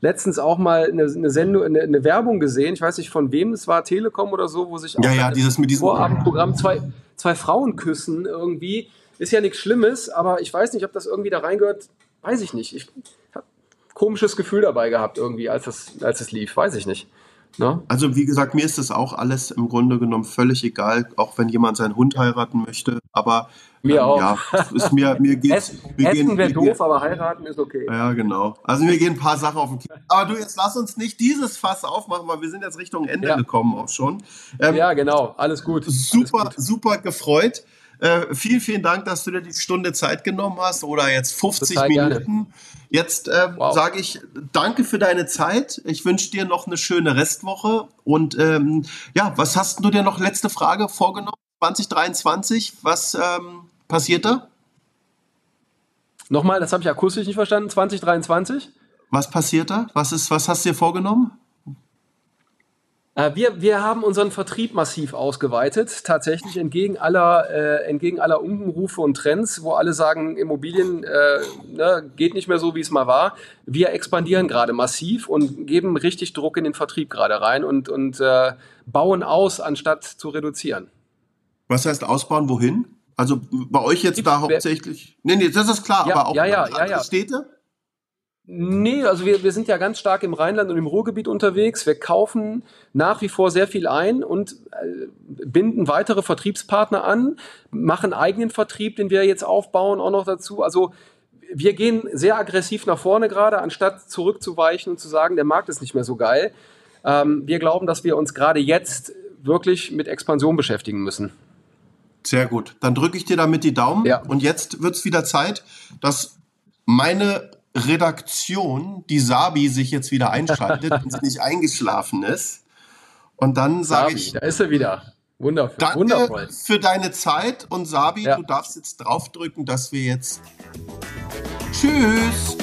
letztens auch mal eine, eine Sendung, eine, eine, Werbung gesehen, ich weiß nicht von wem es war, Telekom oder so, wo sich auch ja, ja, dieses mit diesem Vorabendprogramm zwei, zwei Frauen küssen irgendwie. Ist ja nichts Schlimmes, aber ich weiß nicht, ob das irgendwie da reingehört. weiß ich nicht. Ich habe komisches Gefühl dabei gehabt irgendwie, als es, als es lief. Weiß ich nicht. Ne? Also wie gesagt, mir ist das auch alles im Grunde genommen völlig egal, auch wenn jemand seinen Hund heiraten möchte. Aber mir ähm, auch. Ja, ist mir, mir [LAUGHS] geht's, Essen wäre doof, aber heiraten ist okay. Ja, genau. Also mir gehen ein paar Sachen auf den Kiefer. Aber du, jetzt lass uns nicht dieses Fass aufmachen, weil wir sind jetzt Richtung Ende ja. gekommen auch schon. Ähm, ja, genau. Alles gut. Super, Alles gut. super gefreut. Äh, vielen, vielen Dank, dass du dir die Stunde Zeit genommen hast oder jetzt 50 Total Minuten. Gerne. Jetzt äh, wow. sage ich danke für deine Zeit. Ich wünsche dir noch eine schöne Restwoche. Und ähm, ja, was hast du dir noch, letzte Frage, vorgenommen? 2023, was ähm, passiert da? Nochmal, das habe ich akustisch nicht verstanden. 2023? Was passiert da? Was, ist, was hast du dir vorgenommen? Äh, wir, wir haben unseren Vertrieb massiv ausgeweitet, tatsächlich entgegen aller, äh, entgegen aller Umrufe und Trends, wo alle sagen, Immobilien äh, ne, geht nicht mehr so, wie es mal war. Wir expandieren gerade massiv und geben richtig Druck in den Vertrieb gerade rein und, und äh, bauen aus, anstatt zu reduzieren. Was heißt ausbauen? Wohin? Also bei euch jetzt da hauptsächlich. Nee, nee, das ist klar, ja, aber auch ja, ja, ja, ja. Städte? Nee, also wir, wir sind ja ganz stark im Rheinland und im Ruhrgebiet unterwegs. Wir kaufen nach wie vor sehr viel ein und äh, binden weitere Vertriebspartner an, machen eigenen Vertrieb, den wir jetzt aufbauen, auch noch dazu. Also wir gehen sehr aggressiv nach vorne gerade, anstatt zurückzuweichen und zu sagen, der Markt ist nicht mehr so geil. Ähm, wir glauben, dass wir uns gerade jetzt wirklich mit Expansion beschäftigen müssen. Sehr gut. Dann drücke ich dir damit die Daumen. Ja. Und jetzt wird es wieder Zeit, dass meine Redaktion, die Sabi, sich jetzt wieder einschaltet [LAUGHS] und sie nicht eingeschlafen ist. Und dann sage ich. Da ist er wieder. Wundervoll. Danke Wundervoll. für deine Zeit und Sabi, ja. du darfst jetzt draufdrücken, dass wir jetzt. Tschüss!